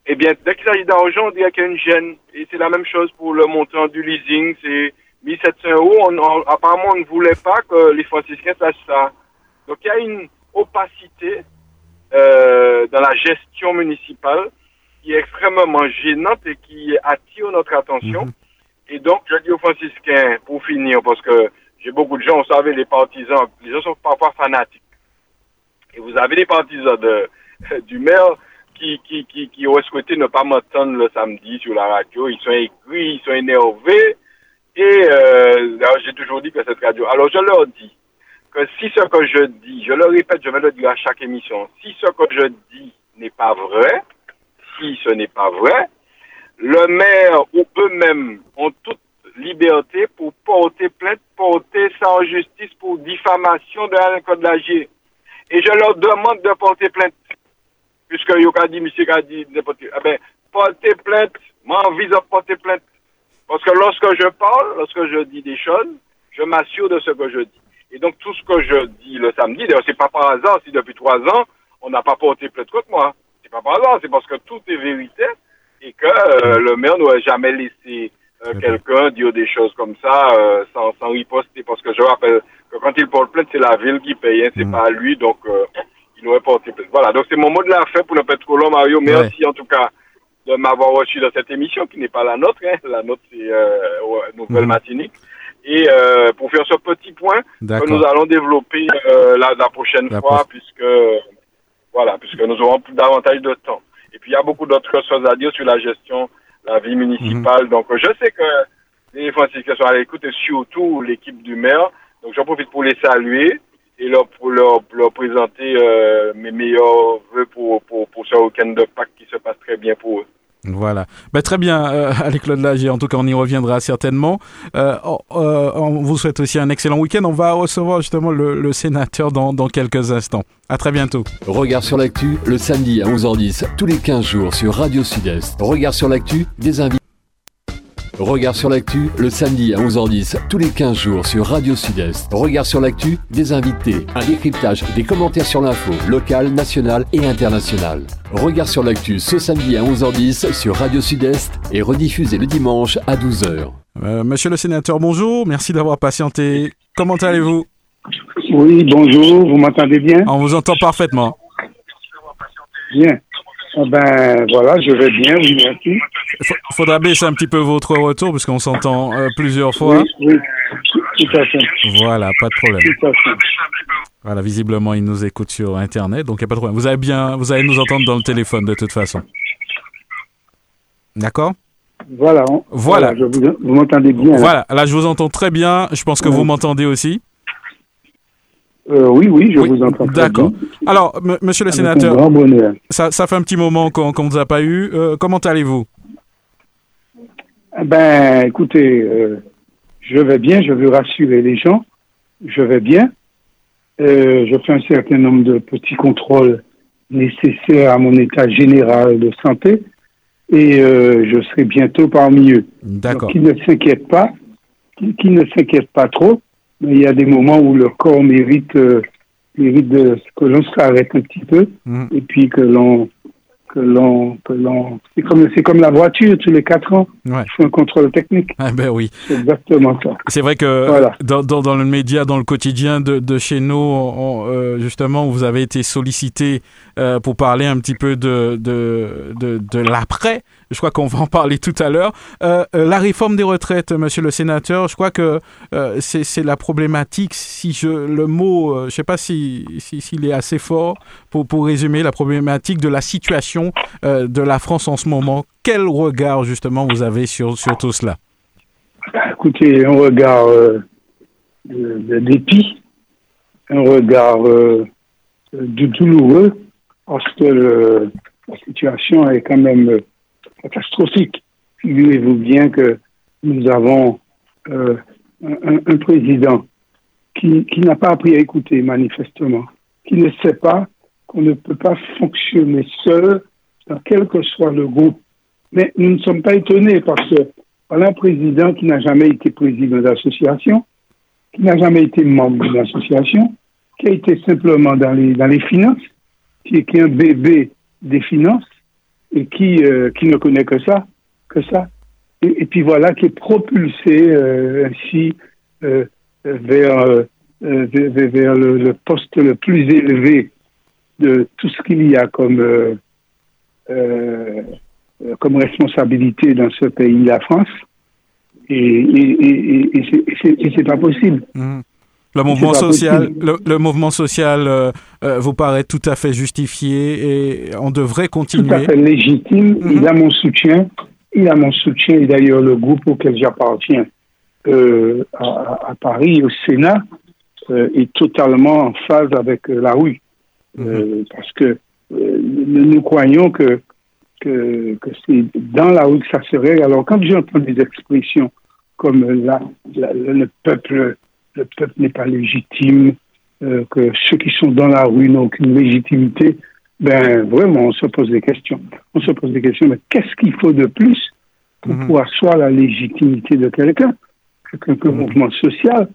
Eh bien, dès qu'il s'agit d'argent, on dirait qu'il y a une gêne. Et c'est la même chose pour le montant du leasing. C'est 1700 euros. On, on- apparemment, on ne voulait pas que les franciscains sachent ça. Donc, il y a une opacité euh, dans la gestion municipale qui est extrêmement gênante et qui attire notre attention. Mhm. Et donc, je dis aux franciscains, pour finir, parce que j'ai beaucoup de gens, vous savez, les partisans, les gens sont parfois fanatiques. Et vous avez des partisans de, du maire qui, qui, qui, qui auraient souhaité ne pas m'entendre le samedi sur la radio. Ils sont aigris, ils sont énervés. Et euh, j'ai toujours dit que cette radio... Alors, je leur dis que si ce que je dis, je le répète, je vais le dire à chaque émission, si ce que je dis n'est pas vrai, si ce n'est pas vrai, le maire ou eux-mêmes ont toute liberté pour porter plainte, porter ça en justice pour diffamation de la code de l'AG. Et je leur demande de porter plainte. Puisque Yoka dit, monsieur a dit, n'importe eh ben, porter plainte, moi, envie de porter plainte. Parce que lorsque je parle, lorsque je dis des choses, je m'assure de ce que je dis. Et donc, tout ce que je dis le samedi, d'ailleurs, c'est pas par hasard si depuis trois ans, on n'a pas porté plainte contre moi. C'est pas par hasard, c'est parce que tout est vérité et que euh, le maire n'aurait jamais laissé euh, quelqu'un dire des choses comme ça euh, sans, sans riposter. Parce que je rappelle que quand il porte plainte, c'est la ville qui paye, hein, c'est Mm. pas lui, donc euh, il aurait porté plainte. Voilà, donc c'est mon mot de la fin pour le pétrole, Mario. Merci en tout cas de m'avoir reçu dans cette émission qui n'est pas la nôtre. Hein. La nôtre, c'est euh, Nouvelle Mhm. Matinique. Et euh, pour faire ce petit point que nous allons développer euh, la, la prochaine La fois, puisque voilà, puisque nous aurons plus davantage de temps. Et puis il y a beaucoup d'autres choses à dire sur la gestion, la vie municipale. Donc je sais que les franciscains sont à l'écoute et surtout l'équipe du maire. Donc j'en profite pour les saluer et leur, pour leur, leur présenter euh, mes meilleurs vœux pour, pour, pour ce week-end de Pâques qui se passe très bien pour eux. Voilà. Bah, très bien, euh, Allez-Claude Lagier. En tout cas, on y reviendra certainement. Euh, on, euh, on vous souhaite aussi un excellent week-end. On va recevoir justement le, le sénateur dans, dans quelques instants. À très bientôt. Regard sur l'actu, le samedi à 11h10, tous les 15 jours sur Radio Sud-Est. Regard sur l'actu, des invités. Regard sur l'actu, le samedi à 11h10, tous les 15 jours sur Radio Sud-Est. Regard sur l'actu, des invités, un décryptage, des commentaires sur l'info, locale, nationale et internationale. Regard sur l'actu ce samedi à 11h10 sur Radio Sud-Est et rediffusé le dimanche à 12h. Euh, monsieur le sénateur, bonjour. Merci d'avoir patienté. Comment allez-vous? Oui, bonjour. Vous m'entendez bien? On vous entend parfaitement. Bien. Ah ben voilà, je vais bien, oui, merci. Il faudra baisser un petit peu votre retour puisqu'on s'entend euh, plusieurs fois. Oui, oui, tout à fait. Voilà, pas de problème. Tout à fait. Voilà, visiblement, il nous écoute sur Internet, donc il n'y a pas de problème. Vous allez bien, vous allez nous entendre dans le téléphone de toute façon. D'accord? Voilà. on- Voilà. je vous, vous m'entendez bien là Voilà, là je vous entends très bien. Je pense que vous m'entendez aussi. Euh, Oui, oui, je Oui, vous entends. D'accord. Alors, monsieur le Avec sénateur, grand bonheur. ça, ça fait un petit moment qu'on ne vous a pas eu. Euh, comment allez-vous? Ben, écoutez, euh, je vais bien, je veux rassurer les gens. Je vais bien. Je fais un certain nombre de petits contrôles nécessaires à mon état général de santé et je serai bientôt parmi eux. D'accord. Qui ne s'inquiète pas, qui, qui ne s'inquiète pas trop, mais il y a des moments où le corps mérite, euh, mérite de, que l'on s'arrête un petit peu Mhm. et puis que l'on que l'on que l'on c'est comme c'est comme la voiture tous les quatre ans Ouais. il faut un contrôle technique Ah ben oui. c'est exactement ça C'est vrai que Voilà. dans, dans, dans le média, dans le quotidien de, de chez nous, on- euh, justement, vous avez été sollicité euh, pour parler un petit peu de, de, de, de l'après. Je crois qu'on va en parler tout à l'heure. Euh, euh, la réforme des retraites, monsieur le sénateur, je crois que euh, c'est la problématique, si je le mot, je sais pas si si- s'il est assez fort pour, résumer la problématique de la situation de la France en ce moment. Quel regard, justement, vous avez sur, sur tout cela? Écoutez un regard de, dépit un regard de douloureux parce que la situation est quand même catastrophique figurez-vous bien que nous avons euh, un, un président qui, qui n'a pas appris à écouter manifestement, qui ne sait pas qu'on ne peut pas fonctionner seul dans quel que soit le groupe. Mais nous ne sommes pas étonnés parce que voilà un président qui n'a jamais été président d'association, qui n'a jamais été membre d'une association, qui a été simplement dans les, dans les finances, qui est, qui est un bébé des finances et qui, euh, qui ne connaît que ça, que ça. Et, puis voilà, qui est propulsé euh, ainsi euh, euh, vers, euh, euh, vers, vers- vers le, poste le plus élevé de tout ce qu'il y a comme, comme responsabilité dans ce pays, la France. Et, et, et, et, c'est- pas possible. Mhm. Le mouvement social, le, le mouvement social euh, euh, vous paraît tout à fait justifié et on devrait Tout à continuer. fait légitime. Mhm. Il a mon soutien. Il a mon soutien. Et d'ailleurs, le groupe auquel j'appartiens euh, à, Paris, au Sénat, euh, est totalement en phase avec euh, la rue. Euh, parce que nous, nous croyons que, que, que c'est dans la rue que ça se règle. Alors, quand j'entends des expressions comme la, le peuple, le peuple n'est pas légitime, euh, que ceux qui sont dans la rue n'ont aucune légitimité, ben vraiment, on se pose des questions. On se pose des questions, mais qu'est-ce qu'il faut de plus pour Mhm. pouvoir asseoir la légitimité de quelqu'un, qu'un qu'un mouvement social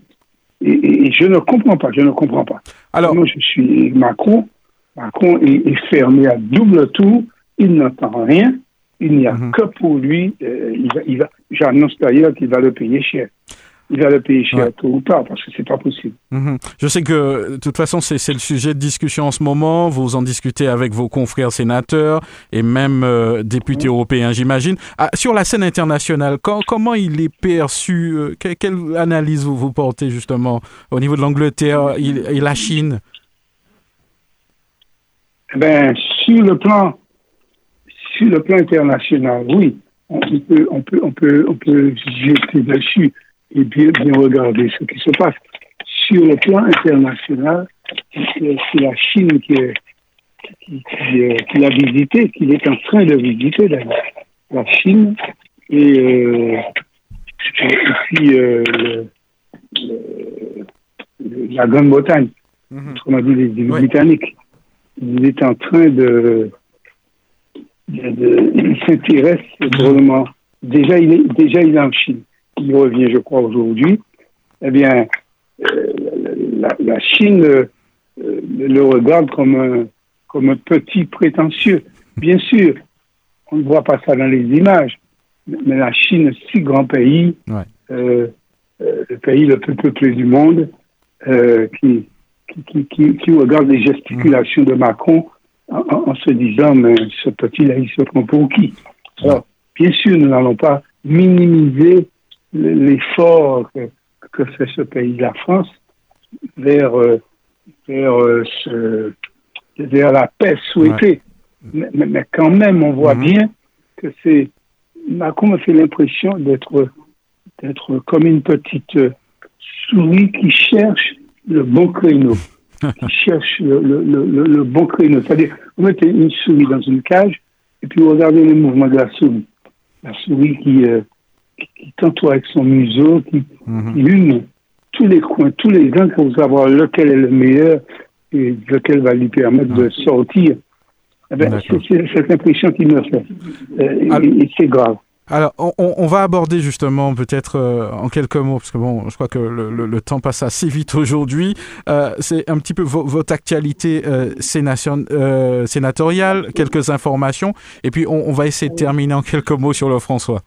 et, et- et je ne comprends pas, je ne comprends pas. Alors, Moi, je suis Macron. Macron est, est fermé à double tour. Il n'entend rien. Il n'y a Mhm. que pour lui. euh, il va, il va, J'annonce d'ailleurs qu'il va le payer cher. Il va le payer cher Ouais. tôt ou tard parce que c'est pas possible. mhm. je sais que de toute façon c'est le sujet de discussion en ce moment. Vous en discutez avec vos confrères sénateurs et même euh, députés européens, j'imagine. Ah, sur la scène internationale, quand- comment il est perçu euh, que- Quelle analyse vous vous portez justement au niveau de l'Angleterre et la Chine? Eh Ben, sur le plan, sur le plan international, oui, on on peut, on peut, on peut, on peut jeter dessus et bien, bien regarder ce qui se passe. Sur le plan international, c'est la Chine qui, est- qui, qui, euh, qui l'a visité, qu'il est en train de visiter d'ailleurs. La Chine et, euh, et, puis euh, le- le- la Grande-Bretagne, autrement dit les. Britanniques il est en train de. de, de- il s'intéresse vraiment déjà il est déjà il est en Chine. Il revient, je crois, aujourd'hui. Eh bien, euh, la, la, Chine euh, le regarde comme un, comme un petit prétentieux. Bien sûr, on ne voit pas ça dans les images, mais la Chine, si grand pays, euh, euh, le pays le plus peuplé du monde, qui, qui, qui, qui, regarde les gesticulations de Macron en, se disant, mais ce petit-là, il se prend pour qui? Alors, bien sûr, nous n'allons pas minimiser l'effort que, que, fait ce pays, la France, vers, vers, ce, vers la paix souhaitée. Mais, mais, quand même, on voit mhm. bien que c'est Macron me fait l'impression d'être d'être comme une petite souris qui cherche le bon créneau. qui cherche le, le, le, le bon créneau. C'est-à-dire, vous mettez une souris dans une cage et puis vous regardez les mouvements de la souris. La souris qui, euh, qui, tantôt avec son museau, qui, mm tous les coins, tous les angles pour savoir lequel est le meilleur et lequel va lui permettre de sortir. Eh ben, c'est cette impression qui me fait. Euh, et c'est grave. Alors, on, va aborder justement peut-être euh, en quelques mots, parce que bon, je crois que le, temps passe assez vite aujourd'hui. Euh, c'est un petit peu votre actualité euh, sénatoriale, quelques informations, et puis on, va essayer de terminer en quelques mots sur le François.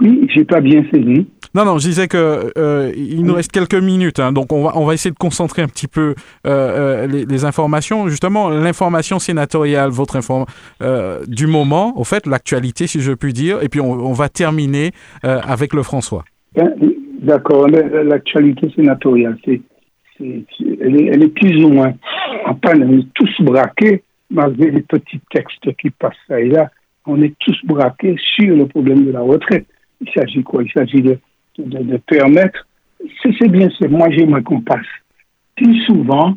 Oui, j'ai pas bien saisi. Non, non, je disais que euh, il nous reste quelques minutes, hein, donc on va on va essayer de concentrer un petit peu euh, euh, les, informations. Justement, l'information sénatoriale, votre inform du moment, au fait, l'actualité, si je puis dire, et puis on, va terminer avec le François. Ben, d'accord, l'actualité sénatoriale, c'est elle, est, elle est plus ou moins en panne, on est tous braqués malgré les petits textes qui passent là et là. On est tous braqués sur le problème de la retraite. Il s'agit quoi? Il s'agit de, de, de, permettre. C'est bien, c'est moi j'ai ma compasse. Plus souvent,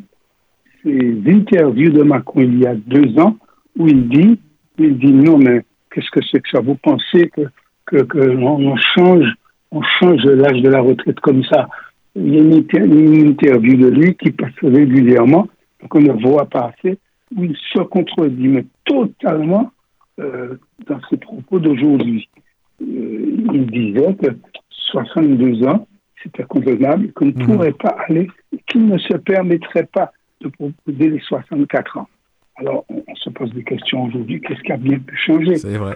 ces interviews de Macron il y a deux ans où il dit, il dit non, mais qu'est-ce que c'est que ça? Vous pensez que, que, que change, on change l'âge de la retraite comme ça? Il y a une, interview de lui qui passe régulièrement, qu'on ne voit pas assez, où il se contredit, mais totalement euh, dans ses propos d'aujourd'hui. Euh, il disait que 62 ans, c'était convenable, qu'on ne mhm. pourrait pas aller, qu'il ne se permettrait pas de proposer les 64 ans. Alors, on, se pose des questions aujourd'hui. Qu'est-ce qui a bien pu changer?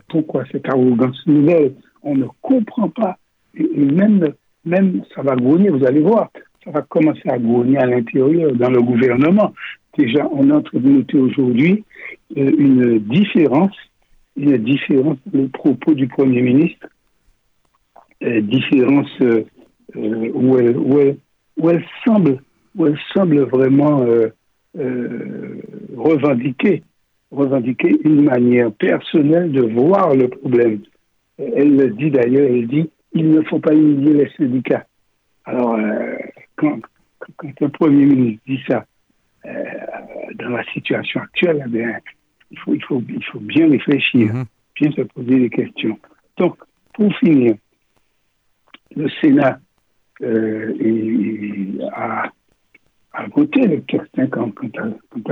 Pourquoi cette arrogance nouvelle? On ne comprend pas. Et, même, même, ça va grogner, vous allez voir, ça va commencer à grogner à l'intérieur, dans le gouvernement. Déjà, on est en train de noter aujourd'hui euh, une différence une différence les propos du Premier ministre, euh, différence euh, euh, où, elle, où, elle, semble, où elle semble vraiment revendiquer, revendiquer une manière personnelle de voir le problème. Elle le dit d'ailleurs, elle dit il ne faut pas humilier les syndicats. Alors, quand, quand, un Premier ministre dit ça, dans la situation actuelle, eh bien, il faut, il faut, il faut bien réfléchir, mhm. bien se poser des questions. Donc, pour finir, le Sénat euh, a, a, voté le texte. Hein, quand,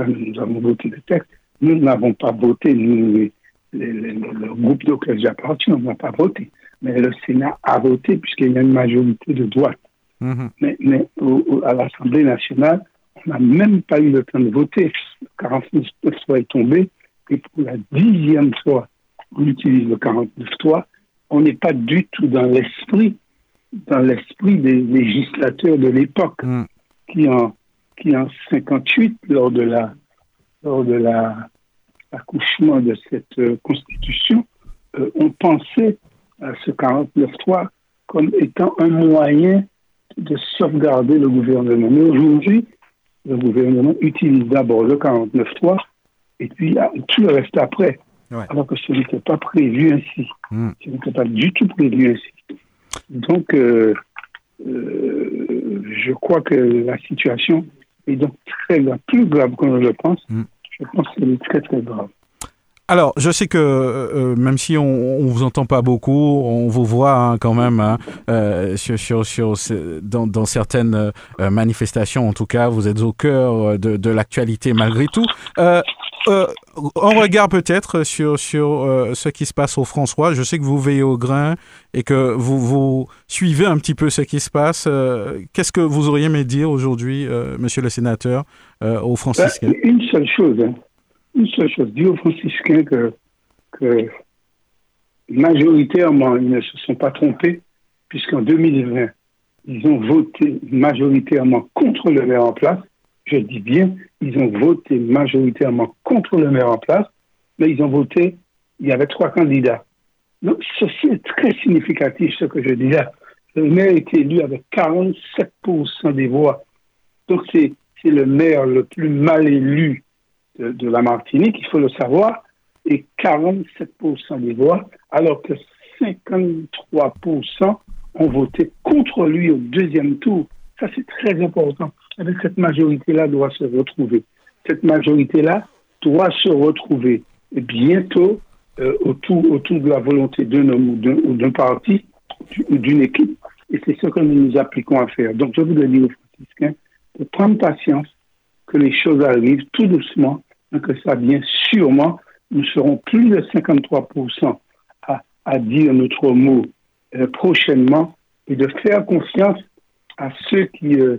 nous avons voté le texte, nous n'avons pas voté, nous, le groupe auquel j'appartiens, on n'a pas voté. Mais le Sénat a voté puisqu'il y a une majorité de droite. Mhm. Mais, mais à l'Assemblée nationale, on n'a même pas eu le temps de voter. 49 fois est tombé et pour la dixième fois, on utilise le 49.3, on n'est pas du tout dans l'esprit, dans l'esprit des législateurs de l'époque, mm. qui en qui en 58, lors de la lors de la l'accouchement de cette euh, constitution, euh, on pensait à ce 49.3 comme étant un moyen de sauvegarder le gouvernement. Mais aujourd'hui, le gouvernement utilise d'abord le 49.3 et puis tout le reste après. Alors que ce n'était pas prévu ainsi. Hmm. Ce n'était pas du tout prévu ainsi. Donc, euh, euh, je crois que la situation est donc très grave, plus grave qu'on ne le pense. Hmm. Je pense qu'elle est très très grave. Alors, je sais que euh, même si on, on vous entend pas beaucoup, on vous voit hein, quand même hein, euh, sur, sur, sur, dans, dans certaines euh, manifestations. En tout cas, vous êtes au cœur de, de l'actualité malgré tout. Euh, on regarde peut-être sur, sur euh, ce qui se passe au François. Je sais que vous veillez au grain et que vous, vous suivez un petit peu ce qui se passe. Euh, qu'est-ce que vous auriez aimé dire aujourd'hui, monsieur le sénateur, aux franciscains? Ben, Une seule chose. Hein. Une seule chose. Dire aux franciscains que, que majoritairement, ils ne se sont pas trompés, puisqu'en 2020, ils ont voté majoritairement contre le maire en place. Je dis bien, ils ont voté majoritairement contre le maire en place, mais ils ont voté, il y avait trois candidats. Donc, ceci est très significatif, ce que je dis là. Le maire est élu avec 47% des voix. Donc, c'est le maire le plus mal élu de, de la Martinique, il faut le savoir, et 47% des voix, alors que 53% ont voté contre lui au deuxième tour. Ça, c'est très important. Avec cette majorité-là doit se retrouver. Cette majorité-là doit se retrouver bientôt euh, autour, de la volonté d'un homme ou d'un parti ou d'une équipe. Et c'est ce que nous nous appliquons à faire. Donc, je voudrais dire aux franciscains de prendre patience, que les choses arrivent tout doucement, et que ça vient sûrement. Nous serons plus de 53% à, à dire notre mot euh, prochainement et de faire confiance à ceux qui, euh,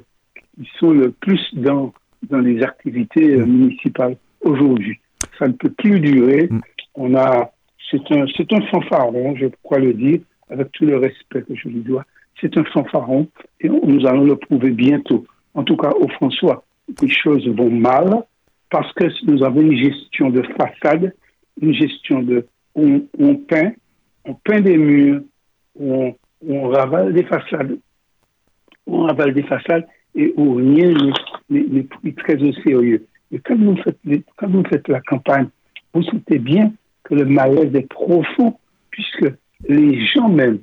qui sont le plus dans, dans les activités euh, municipales aujourd'hui. Ça ne peut plus durer. Mm. On a, c'est un, c'est un fanfaron, je crois le dire, avec tout le respect que je lui dois. C'est un fanfaron et nous allons le prouver bientôt. En tout cas, au François, les choses vont mal parce que nous avons une gestion de façade, une gestion de, on, on peint, on peint des murs, on, on ravale des façades, on ravale des façades et où rien n'est très au sérieux. Et quand vous, faites, quand vous faites la campagne, vous sentez bien que le malaise est profond, puisque les gens même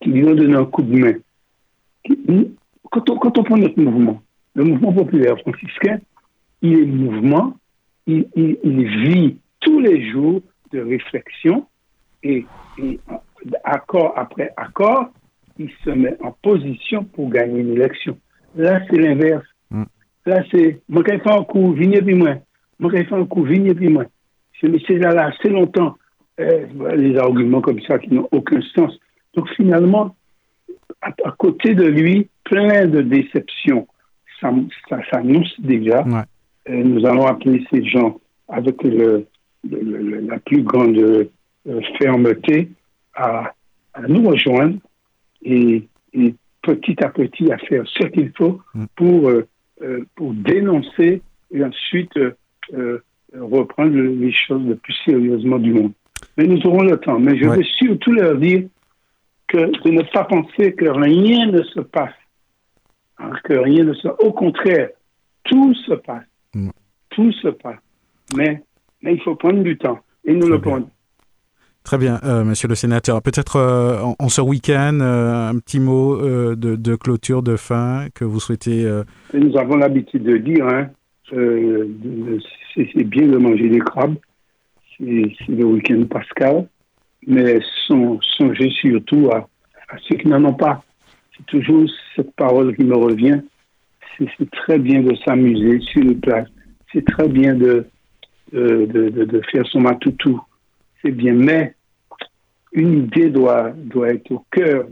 qui lui ont donné un coup de main, quand, on, quand on prend notre mouvement, le mouvement populaire franciscain, il est mouvement, il vit tous les jours de réflexion et, et accord après accord, il se met en position pour gagner une élection. Là, c'est l'inverse. Mm. Là, c'est, moi, quand je un coup, vignez puis moi. Moi, quand je un coup, vignez puis moi. C'est là, assez longtemps, euh, les arguments comme ça qui n'ont aucun sens. Donc, finalement, à, côté de lui, plein de déceptions. Ça, s'annonce déjà. Euh, nous allons appeler ces gens avec le, la plus grande euh, fermeté à, nous rejoindre et, petit à petit à faire ce qu'il faut mm. pour, euh, euh, pour dénoncer et ensuite euh, reprendre les choses le plus sérieusement du monde. Mais nous aurons le temps. Mais je veux surtout leur dire que de ne pas penser que rien ne se passe. Hein, que rien ne se Au contraire, tout se passe. Mm. Tout se passe. Mais, mais il faut prendre du temps. Et nous le prenons. Très bien, euh, monsieur le sénateur. Peut-être euh, en, ce week-end, euh, un petit mot de, clôture, de fin que vous souhaitez. Nous avons l'habitude de dire, hein, c'est bien de manger des crabes, c'est le week-end pascal, mais songez surtout à, ceux qui n'en ont pas. C'est toujours cette parole qui me revient. C'est très bien de s'amuser sur le place. C'est très bien de, de faire son matoutou c'est bien, mais une idée doit, doit être au cœur,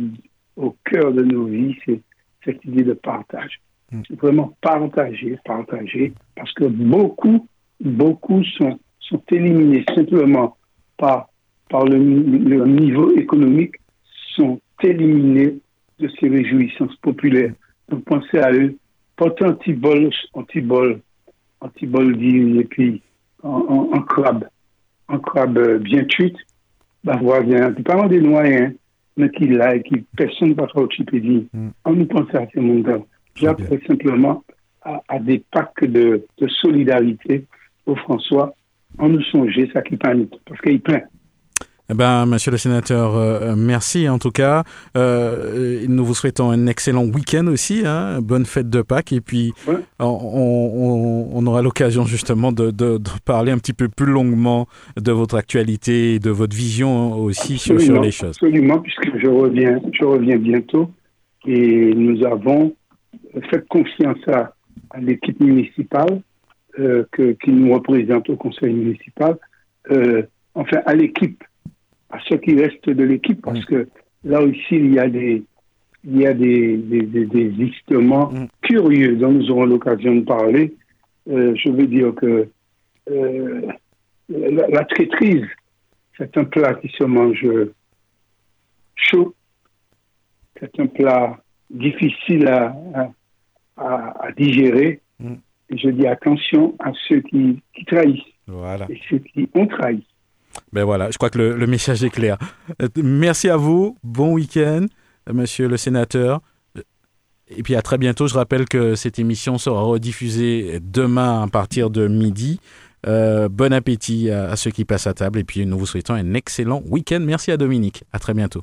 au cœur de nos vies, c'est cette idée de partage. Mm. C'est vraiment partager, partager, parce que beaucoup, beaucoup sont, sont éliminés simplement par, par le, niveau économique, sont éliminés de ces réjouissances populaires. Donc pensez à eux, portez anti-bol, anti-bol, anti-bol et puis en, en crabe un crabe bien cuit, bah, voisin, pas des noyens, mais qui l'a et qui personne ne va faire dire. Mm. On nous pense à ce monde-là. J'appelle simplement à, des packs de, de, solidarité au François. On nous songeait ça qui panique, parce qu'il plein. Eh ben, monsieur le sénateur, euh, merci en tout cas. Euh, nous vous souhaitons un excellent week-end aussi, hein, bonne fête de Pâques. Et puis, on, aura l'occasion justement de, parler un petit peu plus longuement de votre actualité et de votre vision aussi sur, les choses. Absolument, puisque je reviens, je reviens bientôt. Et nous avons fait confiance à, l'équipe municipale euh, que, qui nous représentent au conseil municipal, euh, enfin à l'équipe, à ceux qui restent de l'équipe, parce que là aussi il y a des, il y a des, des, des, des ajustements Mm. curieux dont nous aurons l'occasion de parler. Euh, je veux dire que euh, la, la traîtrise, c'est un plat qui se mange chaud. C'est un plat difficile à, à, à- à digérer. Mm. Et je dis attention à ceux qui, qui trahissent Voilà. et ceux qui ont trahi. Ben je crois que le, message est clair. Merci à vous. Bon week-end, monsieur le sénateur. Et puis à très bientôt. Je rappelle que cette émission sera rediffusée demain à partir de midi. Euh, bon appétit à, à ceux qui passent à table. Et puis nous vous souhaitons un excellent week-end. Merci à Dominique. À très bientôt.